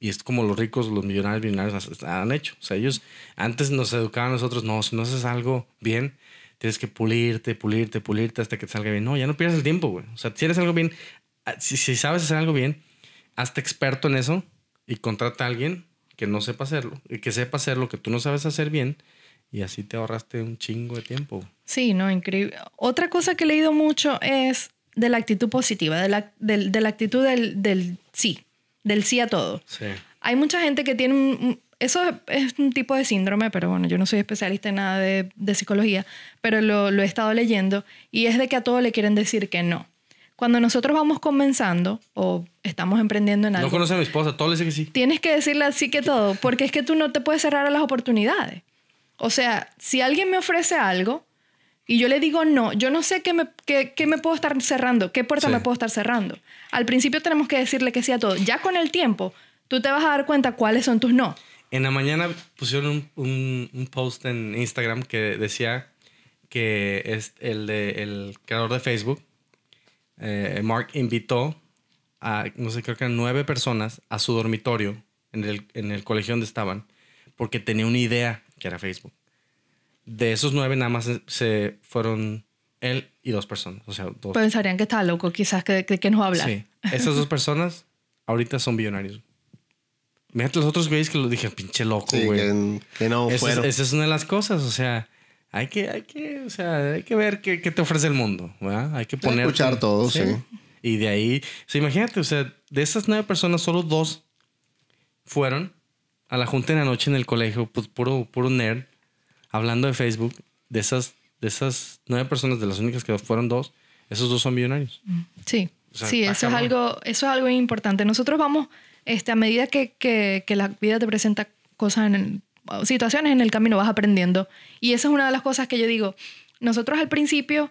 Y es como los ricos, los millonarios, millonarios han hecho. O sea, ellos antes nos educaban a nosotros, no, si no haces algo bien, tienes que pulirte, pulirte, pulirte hasta que te salga bien. No, ya no pierdas el tiempo, güey. O sea, si eres algo bien, ah, si, si sabes hacer algo bien, hazte experto en eso y contrata a alguien que no sepa hacerlo y que sepa hacer lo que tú no sabes hacer bien y así te ahorraste un chingo de tiempo. Sí, no, increíble. Otra cosa que he leído mucho es de la actitud positiva, de la, del- de la actitud del, del sí, del sí a todo. Sí. Hay mucha gente que tiene un... Eso es un tipo de síndrome, pero bueno, yo no soy especialista en nada de, de psicología, pero lo, lo he estado leyendo y es de que a todo le quieren decir que no. Cuando nosotros vamos comenzando o estamos emprendiendo en No algo, conoce a mi esposa, todo le dice que sí. tienes que decirle así que todo, porque es que tú no te puedes cerrar a las oportunidades. O sea, si alguien me ofrece algo y yo le digo no, yo no sé qué me, qué, qué me puedo estar cerrando, qué puerta Sí. me puedo estar cerrando. Al principio tenemos que decirle que sí a todo. Ya con el tiempo, tú te vas a dar cuenta cuáles son tus no. En la mañana pusieron un, un- un post en Instagram que decía que es el, de, el creador de Facebook, eh, Mark, invitó a, no sé, creo que eran nueve personas a su dormitorio en el, en el colegio donde estaban, porque tenía una idea que era Facebook. De esos nueve, nada más se- fueron él y dos personas. O sea, dos. Pensarían que está loco, quizás que, que, que nos va a hablar. Sí. Esas dos personas ahorita son billonarios. Fíjate los otros güeyes que lo dije, pinche loco, Sí, güey. que, que no Esa es, fueron. esa es una de las cosas, o sea, hay que, hay que, o sea, hay que ver qué, qué te ofrece el mundo, ¿verdad? Hay que poner... escuchar todo, sí. Y de ahí, o sea, imagínate, o sea, de esas nueve personas, solo dos fueron a la junta en la noche en el colegio, pues puro, puro nerd, hablando de Facebook. De esas, de esas nueve personas, de las únicas que fueron dos, esos dos son millonarios. Sí, O sea, sí, eso es, algo, eso es algo importante. Nosotros vamos, este, a medida que, que, que la vida te presenta cosas en el- situaciones en el camino, vas aprendiendo. Y esa es una de las cosas que yo digo. Nosotros al principio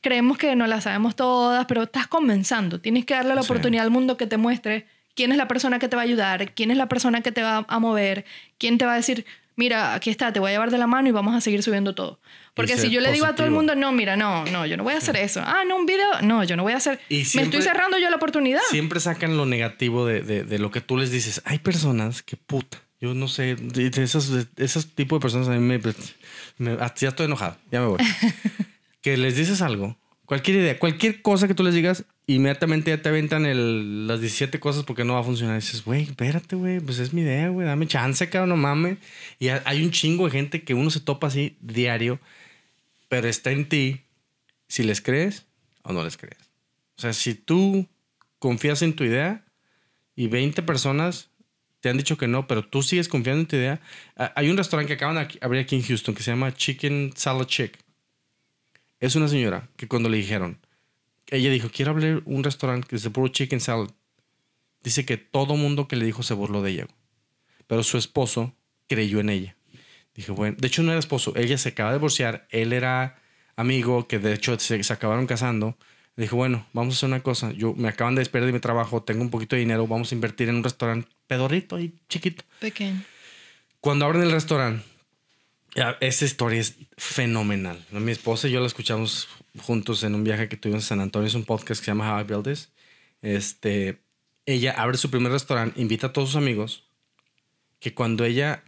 creemos que no las sabemos todas, pero estás comenzando. Tienes que darle la Sí. oportunidad al mundo que te muestre quién es la persona que te va a ayudar, quién es la persona que te va a mover, quién te va a decir, mira, aquí está, te voy a llevar de la mano y vamos a seguir subiendo todo. Porque si yo le digo a todo el mundo, no, mira, no, no, yo no voy a hacer eso. Ah, no, un video, no, yo no voy a hacer. Y Me siempre- estoy cerrando yo la oportunidad. Siempre sacan lo negativo de, de- de lo que tú les dices. Hay personas que puta. Yo no sé, de, esos, de esos tipos de personas a mí me, me- hasta ya estoy enojado, ya me voy. que les dices algo, cualquier idea, cualquier cosa que tú les digas, inmediatamente ya te aventan el, las 17 cosas porque no va a funcionar. Y dices, güey, espérate, güey, pues es mi idea, güey, dame chance, cabrón, no mames. Y ha- hay un chingo de gente que uno se topa así diario, pero está en ti si les crees o no les crees. O sea, si tú confías en tu idea y 20 personas te han dicho que no, pero tú sigues confiando en tu idea. Ah, Hay un restaurante que acaban de abrir aquí en Houston que se llama Chicken Salad Chick. Es una señora que cuando le dijeron, ella dijo, quiero abrir un restaurante que es de puro chicken salad. Dice que todo mundo que le dijo se burló de ella. Pero su esposo creyó en ella. Dije, bueno, de hecho no era esposo, ella se acaba de divorciar, él era amigo que de hecho se, se acabaron casando. Dije, bueno, vamos a hacer una cosa, yo me acaban de despedir de mi trabajo, tengo un poquito de dinero, vamos a invertir en un restaurante pedorrito y chiquito. Pequeño. Cuando abren el restaurante, esa historia es fenomenal. Mi esposa y yo la escuchamos juntos en un viaje que tuvimos en San Antonio. Es un podcast que se llama How I Build This. Este, ella abre su primer restaurante, invita a todos sus amigos. Que cuando ella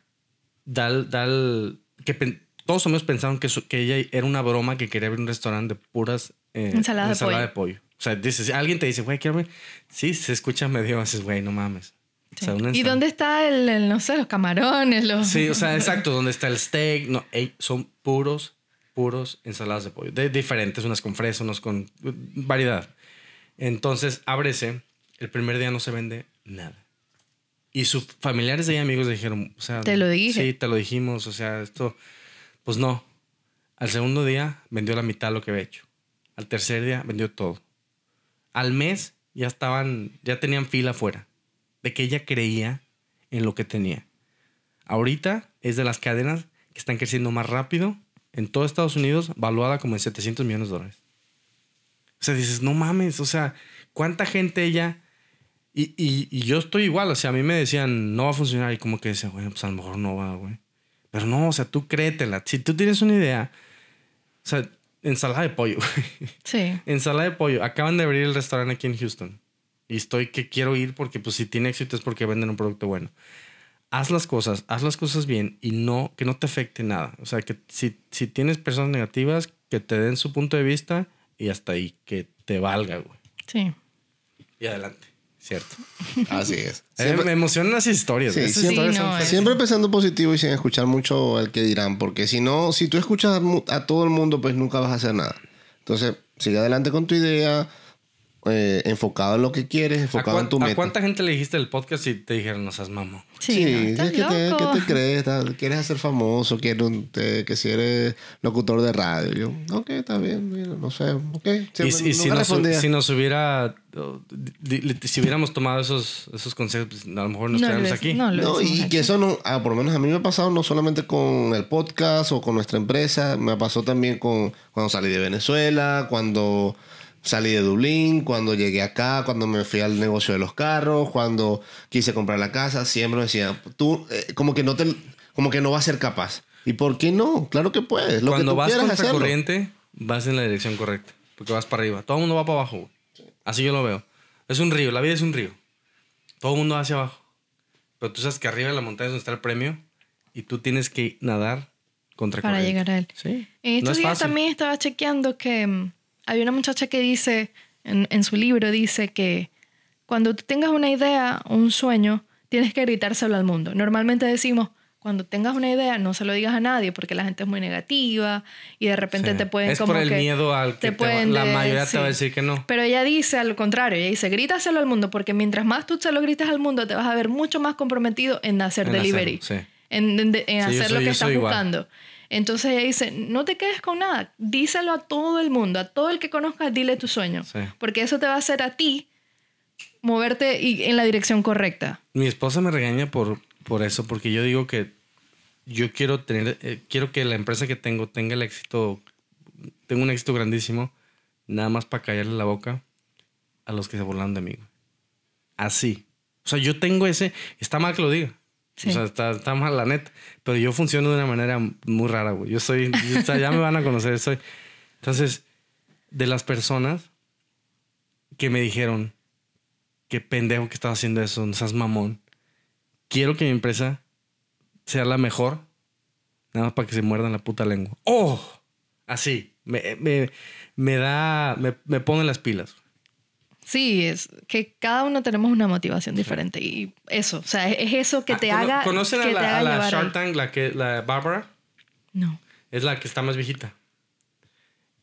da el. Da el- que pen- todos sus amigos pensaron que, su- que ella era una broma que quería abrir un restaurante de puras eh, Ensalada de pollo. O sea, dices, alguien te dice, güey, quiero abrir. Sí, se escucha medio, dices, güey, no mames. O sea, una ¿Y dónde está el, el, no sé, los camarones? Los... Sí, o sea, exacto, donde está el steak. No, ey, son puros, puros ensaladas de pollo. De diferentes, unas con fresa, unas con variedad. Entonces, ábrese. El primer día no se vende nada. Y sus familiares y amigos le dijeron, o sea, Te lo dije. Sí, te lo dijimos, o sea, esto, pues no. Al segundo día vendió la mitad de lo que había hecho. Al tercer día vendió todo. Al mes ya estaban, ya tenían fila afuera. De que ella creía en lo que tenía. Ahorita es de las cadenas que están creciendo más rápido en todo Estados Unidos, valuada como en 700 millones de dólares. O sea, dices, no mames, o sea, ¿cuánta gente ella... Y, y, y yo estoy igual, o sea, a mí me decían, no va a funcionar y como que decía, bueno, pues a lo mejor no va, güey. Pero no, o sea, tú créetela. Si tú tienes una idea, o sea, ensalada de pollo, güey. Sí. Ensalada de pollo. Acaban de abrir el restaurante aquí en Houston. Y estoy que quiero ir porque pues si tiene éxito es porque venden un producto bueno. Haz las cosas, haz las cosas bien y no que no te afecte nada. O sea, que si, si tienes personas negativas, que te den su punto de vista y hasta ahí, que te valga, güey. Sí. Y adelante. Cierto. Así es. Eh, Siempre, me emocionan las historias. Sí, siempre- Sí, no, siempre pensando positivo y sin escuchar mucho al que dirán, porque si no, si tú escuchas mu- a todo el mundo, pues nunca vas a hacer nada. Entonces, sigue adelante con tu idea, eh, enfocado en lo que quieres, ¿A, enfocado en tu a meta. cuánta gente le dijiste el podcast y te dijeron, no seas mamón? Sí, Sí, no, es estás que te, loco. ¿qué te crees? Estás- ¿Quieres hacer famoso? ¿Quieres un- te- que si eres locutor de radio? Yo, ok, está bien, mira, no sé, ok. Y, Siempre- y si, nos, si nos hubiera, si hubiéramos tomado esos, esos consejos, pues, a lo mejor no No estaríamos lo- aquí. no y aquí. que eso no, ah, por lo menos a mí me ha pasado no solamente con el podcast o con nuestra empresa, me pasó también con cuando salí de Venezuela, cuando salí de Dublín, cuando llegué acá, cuando me fui al negocio de los carros, cuando quise comprar la casa, siempre me decían, tú eh, como que no te como que no vas a ser capaz. ¿Y por qué no? Claro que puedes. Lo Cuando que tú vas quieras contra hacerlo. corriente, vas en la dirección correcta. Porque vas para arriba. Todo el mundo va para abajo. Así yo lo veo. Es un río. La vida es un río. Todo el mundo va hacia abajo. Pero tú sabes que arriba de la montaña es donde está el premio. Y tú tienes que nadar contra Para corriente. llegar a él. Sí. En no estos es días fácil. también estaba chequeando que hay una muchacha que dice, en, en su libro dice que cuando tú tengas una idea, un sueño, tienes que gritárselo al mundo. Normalmente decimos, cuando tengas una idea, no se lo digas a nadie porque la gente es muy negativa y de repente Sí. te pueden Es como por el que miedo al que te va- pueden la de- mayoría te va a sí. decir que no. Pero ella dice al contrario, ella dice, grítaselo al mundo porque mientras más tú se lo gritas al mundo, te vas a ver mucho más comprometido en hacer En delivery, sí. en, en- en Sí, yo hacer soy- lo que estás igual. buscando. Entonces ella dice, no te quedes con nada, díselo a todo el mundo, a todo el que conozcas, dile tu sueño, Sí. porque eso te va a hacer a ti moverte y- en la dirección correcta. Mi esposa me regaña por, por eso, porque yo digo que yo quiero tener, eh, quiero que la empresa que tengo tenga el éxito, tengo un éxito grandísimo, nada más para callarle la boca a los que se burlan de mí. Así. O sea, yo tengo ese, está mal que lo diga, Sí. O sea, está, está mal, la neta. Pero yo funciono de una manera muy rara, güey. Yo soy, o sea, ya me van a conocer, soy. Entonces, de las personas que me dijeron, qué pendejo que estaba haciendo eso, no seas mamón. Quiero que mi empresa sea la mejor, nada más para que se muerdan la puta lengua. ¡Oh! Así. Me, me, me da, me, me pone las pilas. Sí, es que cada uno tenemos una motivación diferente y eso, o sea, es, es eso que Ah, te ¿cono- haga ¿Conocen que a te la, haga a la Shark. Tank, la, que, la Barbara? No. Es la que está más viejita.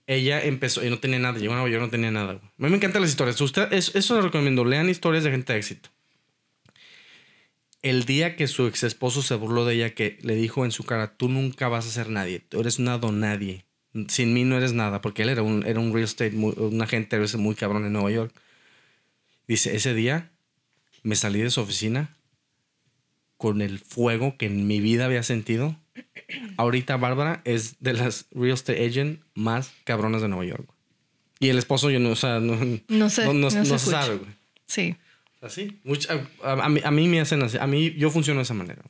Ella empezó y no tenía nada. Llegó a Nueva York, no tenía nada. A mí me encantan las historias. Usted, es- eso lo recomiendo. Lean historias de gente de éxito. El día que su ex esposo se burló de ella, que le dijo en su cara: Tú nunca vas a ser nadie. Tú eres un nadie. Sin mí no eres nada. Porque él era un, era un real estate, muy- un agente muy cabrón en Nueva York. Dice: Ese día me salí de su oficina con el fuego que en mi vida había sentido. Ahorita Bárbara es de las real estate agent más cabronas de Nueva York. Y el esposo, yo no, o sea, no, No sé, no, no- no se no se escucha. sabe, güey. Sí. Así. Mucha- a, a mí, a mí me hacen así. A mí, yo funciono de esa manera.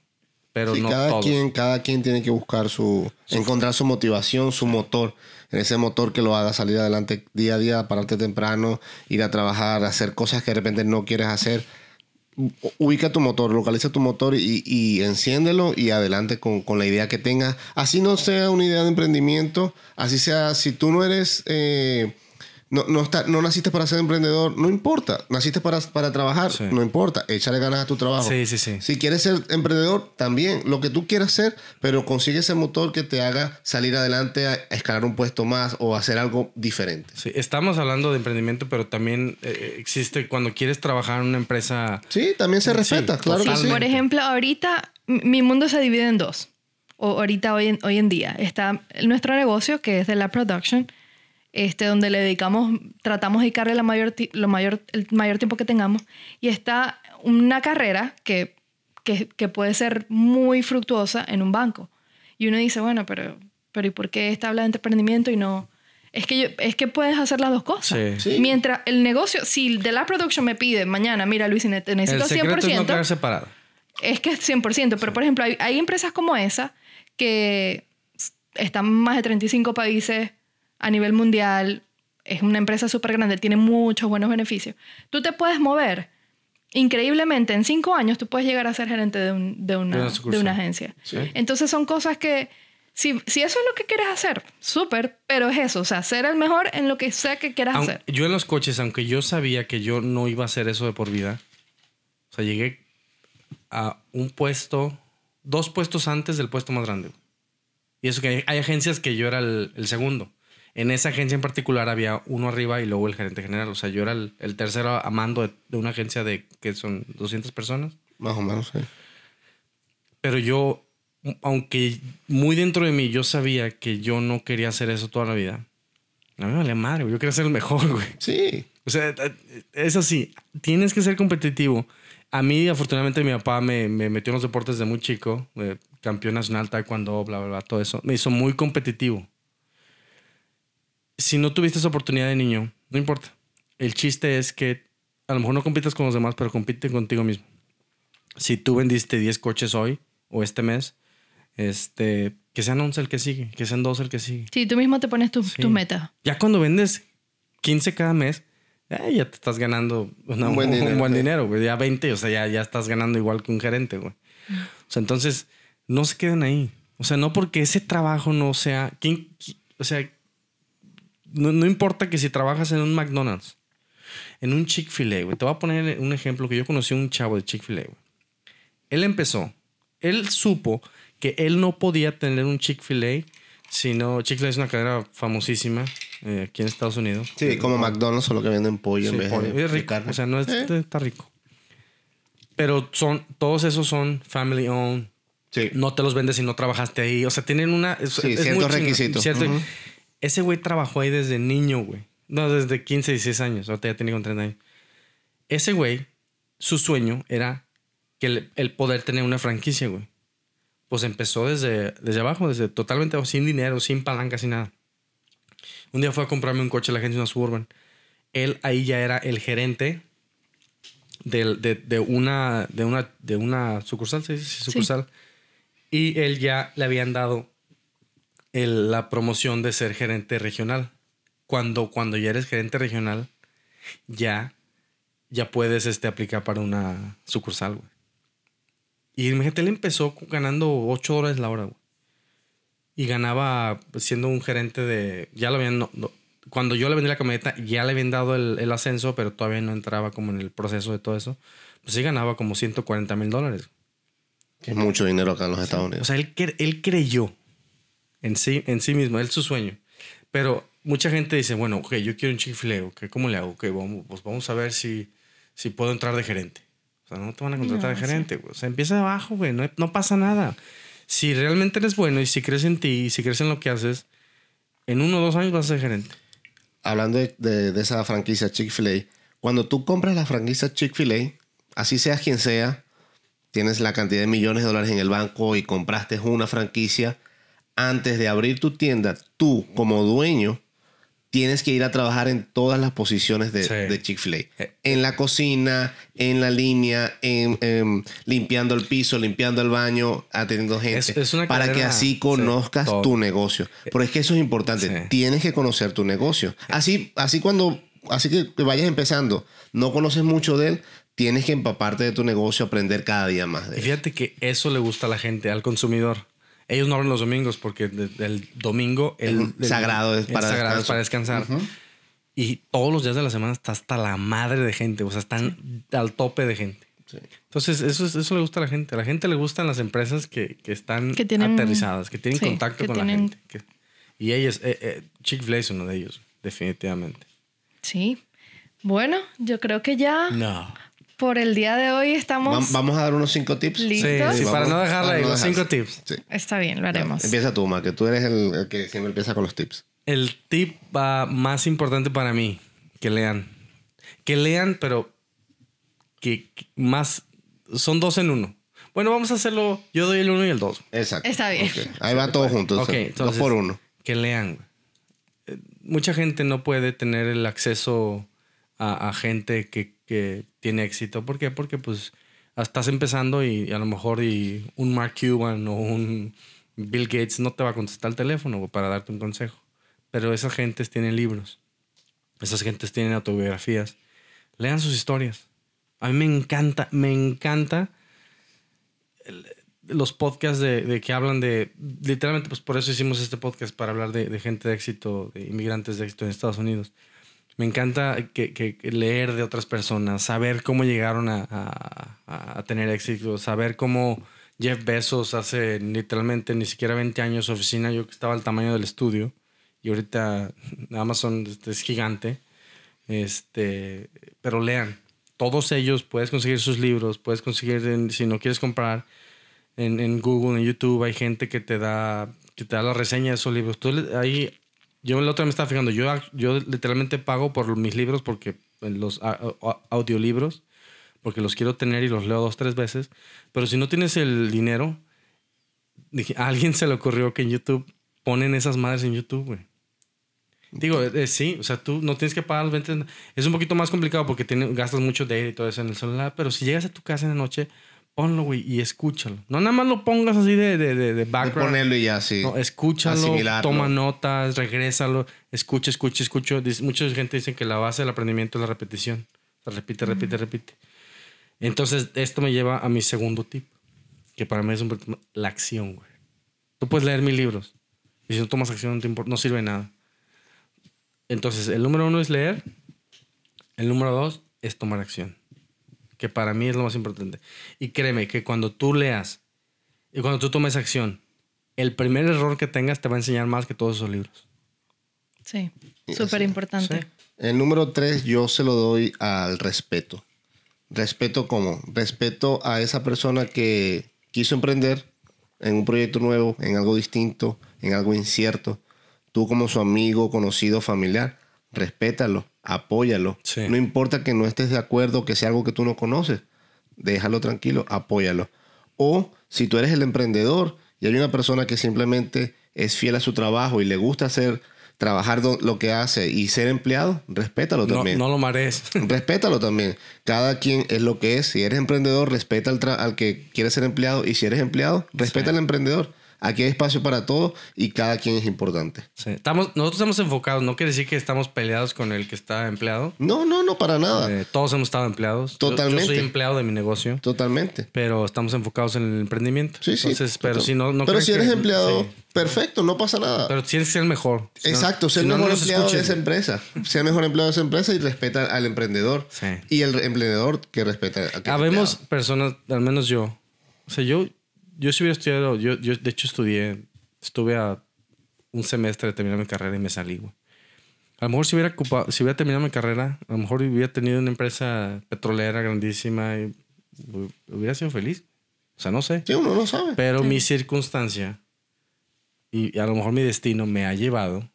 Pero Sí, no cada todos. quien, cada quien tiene que buscar su, encontrar su motivación, su motor, ese motor que lo haga salir adelante día a día, pararte temprano, ir a trabajar, hacer cosas que de repente no quieres hacer. Ubica tu motor, localiza tu motor y, enciéndelo y adelante con, con la idea que tengas. Así no sea una idea de emprendimiento, así sea, si tú no eres, eh, no, no, está, no naciste para ser emprendedor, no importa. Naciste para, para trabajar, Sí. no importa. Échale ganas a tu trabajo. Sí, sí, sí. Si quieres ser emprendedor, también, lo que tú quieras ser, pero consigue ese motor que te haga salir adelante a escalar un puesto más o hacer algo diferente. Sí, estamos hablando de emprendimiento, pero también eh, existe cuando quieres trabajar en una empresa. Sí, también se Sí, respeta, claro que sí. Por ejemplo, ahorita mi mundo se divide en dos. O ahorita, hoy en, hoy en día, está nuestro negocio, que es de la production, este, donde le dedicamos, tratamos de dedicarle la mayor, lo mayor, el mayor tiempo que tengamos. Y está una carrera que, que, que puede ser muy fructuosa en un banco. Y uno dice, bueno, pero, pero ¿y por qué esta habla de emprendimiento y no...? Es que, yo- es que puedes hacer las dos cosas. Sí. Sí. Mientras el negocio, si de la production me pide mañana, mira Luis, te El necesito secreto 100%. es no quedar separado. Es que es 100%, pero por ejemplo, hay, hay empresas como esa que están en más de 35 países a nivel mundial, es una empresa súper grande, tiene muchos buenos beneficios. Tú te puedes mover increíblemente, en cinco años tú puedes llegar a ser gerente de, un- de una, De una de sucursal. una agencia. Sí. Entonces son cosas que, si, si eso es lo que quieres hacer, súper, pero es eso, o sea, ser el mejor en lo que sea que quieras Aun- hacer. yo en los coches, aunque yo sabía que yo no iba a hacer eso de por vida, o sea, llegué a un puesto, dos puestos antes del puesto más grande. Y eso que hay, hay agencias que yo era el, el segundo. En esa agencia en particular había uno arriba y luego el gerente general. O sea, yo era el, el tercero a mando de, de una agencia de que son 200 personas. Más o menos, sí. Pero yo, aunque muy dentro de mí yo sabía que yo no quería hacer eso toda la vida. A mí me vale madre. Yo quería ser el mejor, güey. Sí, O sea, es así. Tienes que ser competitivo. A mí, afortunadamente, mi papá me, me metió en los deportes de muy chico. eh, campeón nacional, taekwondo, bla, bla, bla, todo eso. Me hizo muy competitivo. Si no tuviste esa oportunidad de niño, no importa. El chiste es que a lo mejor no compites con los demás, pero compite contigo mismo. Si tú vendiste 10 coches hoy o este mes, este, que sean 11 el que sigue, que sean 12 el que sigue. Sí, tú mismo te pones tus, Sí. tus metas. Ya cuando vendes 15 cada mes, eh, ya te estás ganando una- Un buen dinero, sí. dinero, güey. Ya 20, o sea, ya, ya estás ganando igual que un gerente, güey. O sea, entonces, no se queden ahí. O sea, no porque ese trabajo no sea... ¿quién, qui- o sea, no, no importa que si trabajas en un McDonald's, en un Chick-fil-A, güey. Te voy a poner un ejemplo que yo conocí a un chavo de Chick-fil-A, güey. Él empezó, él supo que él no podía tener un Chick-fil-A, sino Chick-fil-A es una cadena famosísima eh, aquí en Estados Unidos. sí, como McDonald's, solo que venden pollo Sí, en vez pollo. de, es de rico. carne. O sea, no es, Eh, está rico. Pero son, todos esos son family owned. sí. No te los vendes si no trabajaste ahí. O sea, tienen una. es- Sí, es ciertos muy requisitos. Cierto- Ujú. Ese güey trabajó ahí desde niño, güey. No, desde 15, 16 años. Ahorita ya tiene con 30 años. Ese güey, su sueño era que el, el poder tener una franquicia, güey. Pues empezó desde, desde abajo, desde totalmente sin dinero, sin palanca, sin nada. Un día fue a comprarme un coche a la agencia, una Suburban. Él ahí ya era el gerente de, de, de una, de, una, de una sucursal, ¿se dice? Sí, sucursal. Y él ya le habían dado el- la promoción de ser gerente regional. Cuando, cuando ya eres gerente regional, ya, ya puedes este, aplicar para una sucursal, güey. Y imagínate, él empezó ganando 8 dólares la hora, güey. Y ganaba pues, siendo un gerente de... Ya lo habían... no- no- cuando yo le vendí la camioneta, ya le habían dado el, el ascenso, pero todavía no entraba como en el proceso de todo eso. Pues sí ganaba como 140 mil dólares. Que es mucho dinero acá en los Estados O Unidos. sea, él, él creyó en sí, en sí mismo, él su sueño. Pero mucha gente dice, bueno, ok, yo quiero un Chick-fil-A, ok, ¿cómo le hago? Ok, vamos, pues vamos a ver si, si puedo entrar de gerente. O sea, no te van a contratar No, de gerente, güey. O sea, empieza de abajo, güey, no, no pasa nada. Si realmente eres bueno y si crees en ti y si crees en lo que haces, en uno o dos años vas a ser gerente. Hablando de, de- de esa franquicia Chick-fil-A, cuando tú compras la franquicia Chick-fil-A, así seas quien sea, tienes la cantidad de millones de dólares en el banco y compraste una franquicia, antes de abrir tu tienda, tú como dueño tienes que ir a trabajar en todas las posiciones de, Sí. de Chick-fil-A. Eh. En la cocina, en la línea, en, em, limpiando el piso, limpiando el baño, atendiendo gente. Es- es una para que así sí, conozcas tu negocio. Pero es que eso es importante. Sí. Tienes que conocer tu negocio. Así, así cuando, así que vayas empezando, no conoces mucho de él, tienes que empaparte de tu negocio, aprender cada día más de Y fíjate que eso le gusta a la gente, al consumidor. Ellos no abren los domingos porque de- el domingo el, sagrado, es para sagrado, descanso. para descansar. Y todos los días de la semana está hasta la madre de gente, o sea, están al tope de gente. Sí. Entonces, eso, es- eso le gusta a la gente. A la gente le gustan las empresas que, que están Que tienen- aterrizadas, que tienen sí, contacto que con tienen- la gente. que- y ellos, eh, eh, Chick-fil-A es uno de ellos, definitivamente. Sí. Bueno, yo creo que ya No. Por el día de hoy Va- estamos... vamos a dar unos cinco tips. Listo. Sí, ¿Listos? sí, para Vamos- no dejarla para ahí, no los cinco tips. Sí. Está bien, lo haremos. Empieza tú, Ma, que tú eres el, el que siempre empieza con los tips. El tip ah, más importante para mí, que lean. Que lean, pero que, que más... Son dos en uno. Bueno, vamos a hacerlo. Yo doy el uno y el dos. Exacto. Está bien. Ok. Ahí va todo juntos. Ok, dos entonces, por uno. Que lean. güey. Eh, Mucha gente no puede tener el acceso a, a gente que, que tiene éxito. ¿Por qué? Porque pues estás empezando y, a lo mejor y un Mark Cuban o un Bill Gates no te va a contestar el teléfono para darte un consejo. Pero esas gentes tienen libros. Esas gentes tienen autobiografías. Lean sus historias. A mí me encanta, me encanta los podcasts de, de que hablan de, literalmente, pues por eso hicimos este podcast, para hablar de, de gente de éxito, de inmigrantes de éxito en Estados Unidos. Me encanta que, leer de otras personas, saber cómo llegaron a, tener éxito, saber cómo Jeff Bezos hace literalmente ni siquiera 20 años su oficina, yo que estaba al tamaño del estudio, y ahorita Amazon es gigante. Este, pero lean, todos ellos puedes conseguir sus libros, puedes conseguir, en- si no quieres comprar, en, Google, en YouTube, hay gente que te da, que te da la reseña de esos libros. Yo la otra me estaba fijando, yo, yo literalmente pago por mis libros porque los audiolibros, porque los quiero tener y los leo dos, tres veces. Pero si no tienes el dinero, dije, a alguien se le ocurrió que en YouTube ponen esas madres en YouTube, güey. Digo, eh, sí, o sea, tú no tienes que pagar los 20. Es un poquito más complicado porque tiene, gastas mucho data y todo eso en el celular, pero si llegas a tu casa en la noche, ponlo, güey, y escúchalo. No nada más lo pongas así de, de, de, de De background. ponerlo y ya así. No, escúchalo, asimilarlo. toma notas, regrésalo, escucha, escucha, escucha. Dice- Mucha gente dice que la base del aprendimiento es la repetición. Se repite, repite, repite. Entonces, esto me lleva a mi segundo tip, que para mí es un, la acción, güey. Tú puedes leer mil libros y si no tomas acción no, te impor- no sirve de nada. Entonces, el número uno es leer, el número dos es tomar acción, que para mí es lo más importante. Y créeme que cuando tú leas y cuando tú tomes acción, el primer error que tengas te va a enseñar más que todos esos libros. Sí, súper importante. Sí. El número tres yo se lo doy al respeto. Respeto como respeto a esa persona que quiso emprender en un proyecto nuevo, en algo distinto, en algo incierto. Tú como su amigo, conocido, familiar, respétalo, apóyalo. Sí. No importa que no estés de acuerdo, que sea algo que tú no conoces, déjalo tranquilo, apóyalo. O si tú eres el emprendedor y hay una persona que simplemente es fiel a su trabajo y le gusta hacer trabajar lo que hace y ser empleado, respétalo también. no lo marees. Respétalo también. Cada quien es lo que es. Si eres emprendedor, respeta al, al que quiere ser empleado. Y si eres empleado, respeta al emprendedor. Aquí hay espacio para todos y cada quien es importante. Sí. Estamos, nosotros estamos enfocados. No quiere decir que estamos peleados con el que está empleado. No, no, no, para nada. Eh, todos hemos estado empleados. Yo- Yo, Totalmente. soy empleado de mi negocio. Totalmente. Pero estamos enfocados en el emprendimiento. Sí, sí. Entonces, pero si no, no Pero si eres que- empleado, sí. perfecto, no pasa nada. Pero tienes que ser el mejor. Si no- Exacto, ser si el no, no mejor empleado de esa empresa. El mejor empleado de esa empresa y respeta al emprendedor. Sí. Y el emprendedor que respeta a Habemos empleado. personas, al menos yo. O sea, yo, yo si hubiera estudiado, yo, yo de hecho estudié, estuve a un semestre de terminar mi carrera y me salí, güey. A lo mejor si hubiera, ocupado, si hubiera terminado mi carrera, a lo mejor hubiera tenido una empresa petrolera grandísima y hu- hubiera sido feliz. O sea, no sé. Sí, uno no sabe. Pero mi circunstancia y a lo mejor mi destino me ha llevado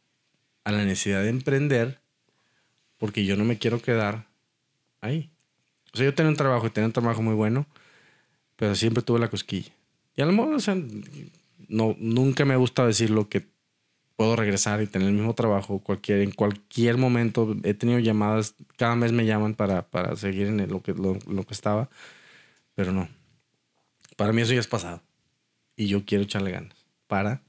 a la necesidad de emprender porque yo no me quiero quedar ahí. O sea, yo tenía un trabajo y tenía un trabajo muy bueno, pero siempre tuve la cosquilla. Y a lo mejor, o sea, no, nunca me ha gustado decir lo que puedo regresar y tener el mismo trabajo cualquier, en cualquier momento. He tenido llamadas, cada mes me llaman para, para seguir en el- lo, que, lo, lo que estaba, pero no. Para mí eso ya es pasado. Y yo quiero echarle ganas para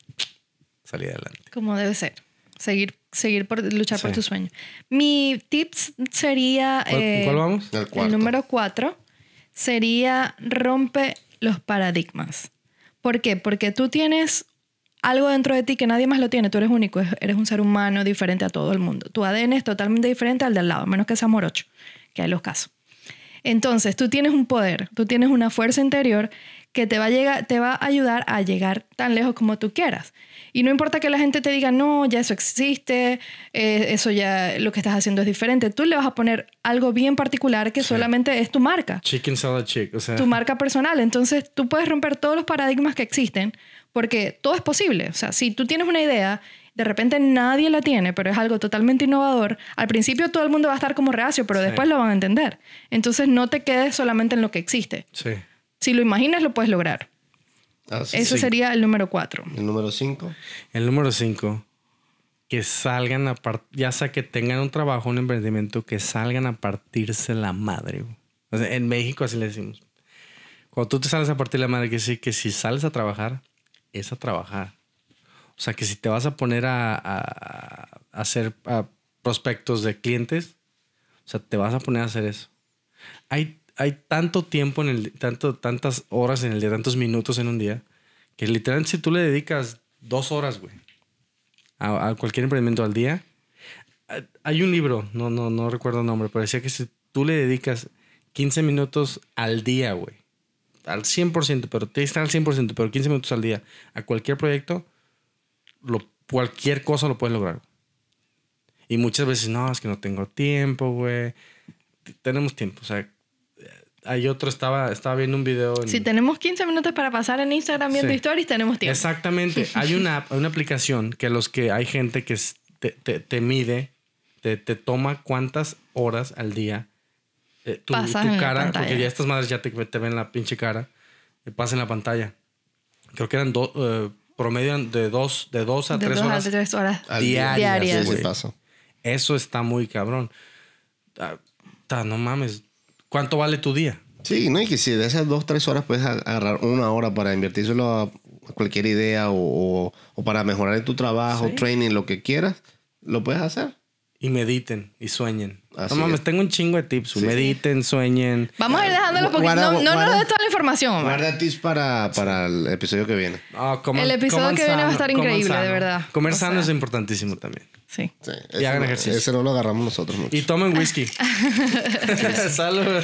salir adelante. Como debe ser. Seguir, seguir por luchar por tu sueño. Mi tips sería. ¿Cuál, eh, cuál vamos? El número cuatro sería rompe los paradigmas. ¿Por qué? Porque tú tienes algo dentro de ti que nadie más lo tiene. Tú eres único, es- eres un ser humano diferente a todo el mundo. Tu ADN es totalmente diferente al de al lado, menos que sea morocho, que hay los casos. Entonces, tú tienes un poder, tú tienes una fuerza interior que te va, a llegar, te va a ayudar a llegar tan lejos como tú quieras. Y no importa que la gente te diga, no, ya eso existe, eh, eso ya lo que estás haciendo es diferente. Tú le vas a poner algo bien particular que solamente es tu marca Chicken salad chick. O sea, tu marca personal. Entonces tú puedes romper todos los paradigmas que existen porque todo es posible. O sea, si tú tienes una idea, de repente nadie la tiene, pero es algo totalmente innovador, al principio todo el mundo va a estar como reacio, pero Sí. después lo van a entender. Entonces no te quedes solamente en lo que existe. sí. Si lo imaginas, lo puedes lograr. Ese Sí. sería el número cuatro. El número 5. El número cinco, que salgan a part- ya sea que tengan un trabajo, un emprendimiento, que salgan a partirse la madre. güey. O sea, en México así le decimos. Cuando tú te sales a partir la madre, que sí, que si sales a trabajar, es a trabajar. O sea, que si te vas a poner a, a- a hacer a prospectos de clientes, o sea, te vas a poner a hacer eso. Hay, hay tanto tiempo en el tanto, tantas horas en el día, tantos minutos en un día, que literalmente si tú le dedicas dos horas, güey, a, cualquier emprendimiento al día, hay un libro, no, no, no recuerdo el nombre, pero decía que si tú le dedicas 15 minutos al día, güey, al 100%, pero te está al 100%, pero 15 minutos al día a cualquier proyecto, cualquier cosa lo puedes lograr. Y muchas veces, no, es que no tengo tiempo, güey. Tenemos tiempo, o sea, hay otro, estaba, estaba viendo un video. En, Si tenemos 15 minutos para pasar en Instagram viendo Sí. stories, tenemos tiempo. Exactamente. Hay una, una aplicación que los que hay gente que te, te- te mide, te, te toma cuántas horas al día eh, tu, Pasas tu en la cara, pantalla. porque ya estas madres ya te, te ven la pinche cara, y pasa en la pantalla. Creo que eran do- eh, promedio de dos, de dos a de tres dos horas. a tres horas. Diarias, Diarias. Eso está muy cabrón. Ah, ta, no mames. ¿Cuánto vale tu día? Sí, no, y que si de esas dos, tres horas puedes ag- agarrar una hora para invertírselo a cualquier idea o, o- o para mejorar en tu trabajo, Sí. training, lo que quieras, lo puedes hacer. Y mediten y sueñen. Así no mames, es. tengo un chingo de tips. güey. Mediten, sueñen. Vamos a ir dejándolo porque Guarda- no, no guarda- nos des toda la información. Guarda tips para, para el episodio que viene. Ah, coman- El episodio que viene va a estar increíble, de sano. verdad. Comer O sano sea. es importantísimo también. Sí. Sí, Y hagan no- ejercicio. Ese no lo agarramos nosotros mucho. Y tomen whisky. Salud.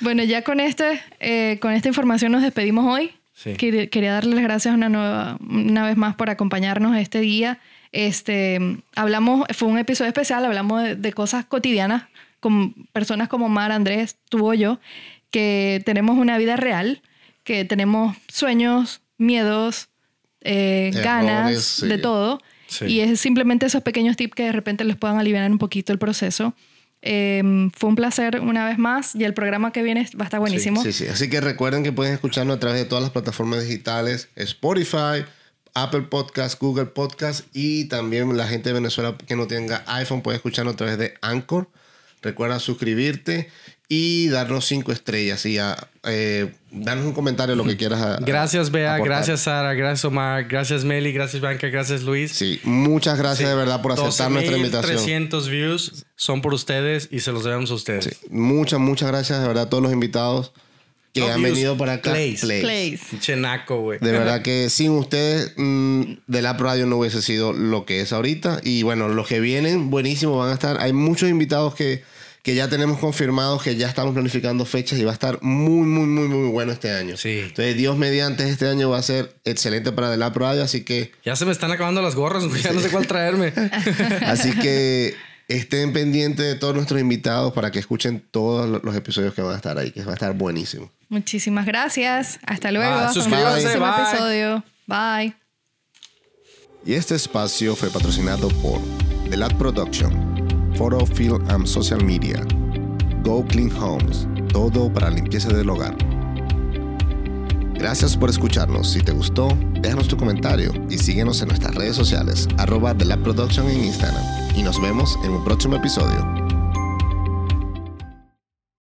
Bueno, ya con este, eh, con esta información nos despedimos hoy. Sí. Quería, quería darles las gracias una, nueva, una vez más por acompañarnos este día. Este, hablamos, fue un episodio especial, hablamos de, de cosas cotidianas con personas como Mar, Andrés, tú o yo, que tenemos una vida real, que tenemos sueños, miedos, eh, Errores, ganas, sí. de todo. Sí. Y es simplemente esos pequeños tips que de repente les puedan aliviar un poquito el proceso. Eh, fue un placer una vez más y el programa que viene va a estar buenísimo. Sí, sí. Así que recuerden que pueden escucharnos a través de todas las plataformas digitales: Spotify, Apple Podcast, Google Podcast y también la gente de Venezuela que no tenga iPhone puede escucharnos a través de Anchor. Recuerda suscribirte y darnos cinco estrellas y a, eh, darnos un comentario lo que quieras. a- Gracias, Bea. aportar. Gracias, Sara. Gracias, Omar. Gracias, Meli. Gracias, Bianca. Gracias, Luis. Sí, muchas gracias de verdad por aceptar nuestra invitación. 300 views son por ustedes y se los debemos a ustedes. Sí, muchas, muchas gracias de verdad a todos los invitados que han venido para acá. plays. Plays. Plays. Pinche naco, güey. De verdad que sin ustedes, mm, de la radio no hubiese sido lo que es ahorita. Y bueno, los que vienen, buenísimo, van a estar. Hay muchos invitados que, que ya tenemos confirmados, que ya estamos planificando fechas y va a estar muy, muy, muy, muy bueno este año. Sí. Entonces, Dios mediante, este año va a ser excelente para de la radio. Así que, Ya se me están acabando las gorras, güey. Ya no sé cuál traerme. así que estén pendientes de todos nuestros invitados para que escuchen todos lo- los episodios que van a estar ahí, que va a estar buenísimo. Muchísimas gracias. Hasta luego. Ah, Hasta suscríbanse, próximo bye. episodio. Bye. Y este espacio fue patrocinado por The Lab Production, Photo Film and Social Media, Go Clean Homes, todo para limpieza del hogar. Gracias por escucharnos. Si te gustó, déjanos tu comentario y síguenos en nuestras redes sociales, arroba The Lab Production en Instagram. Y nos vemos en un próximo episodio.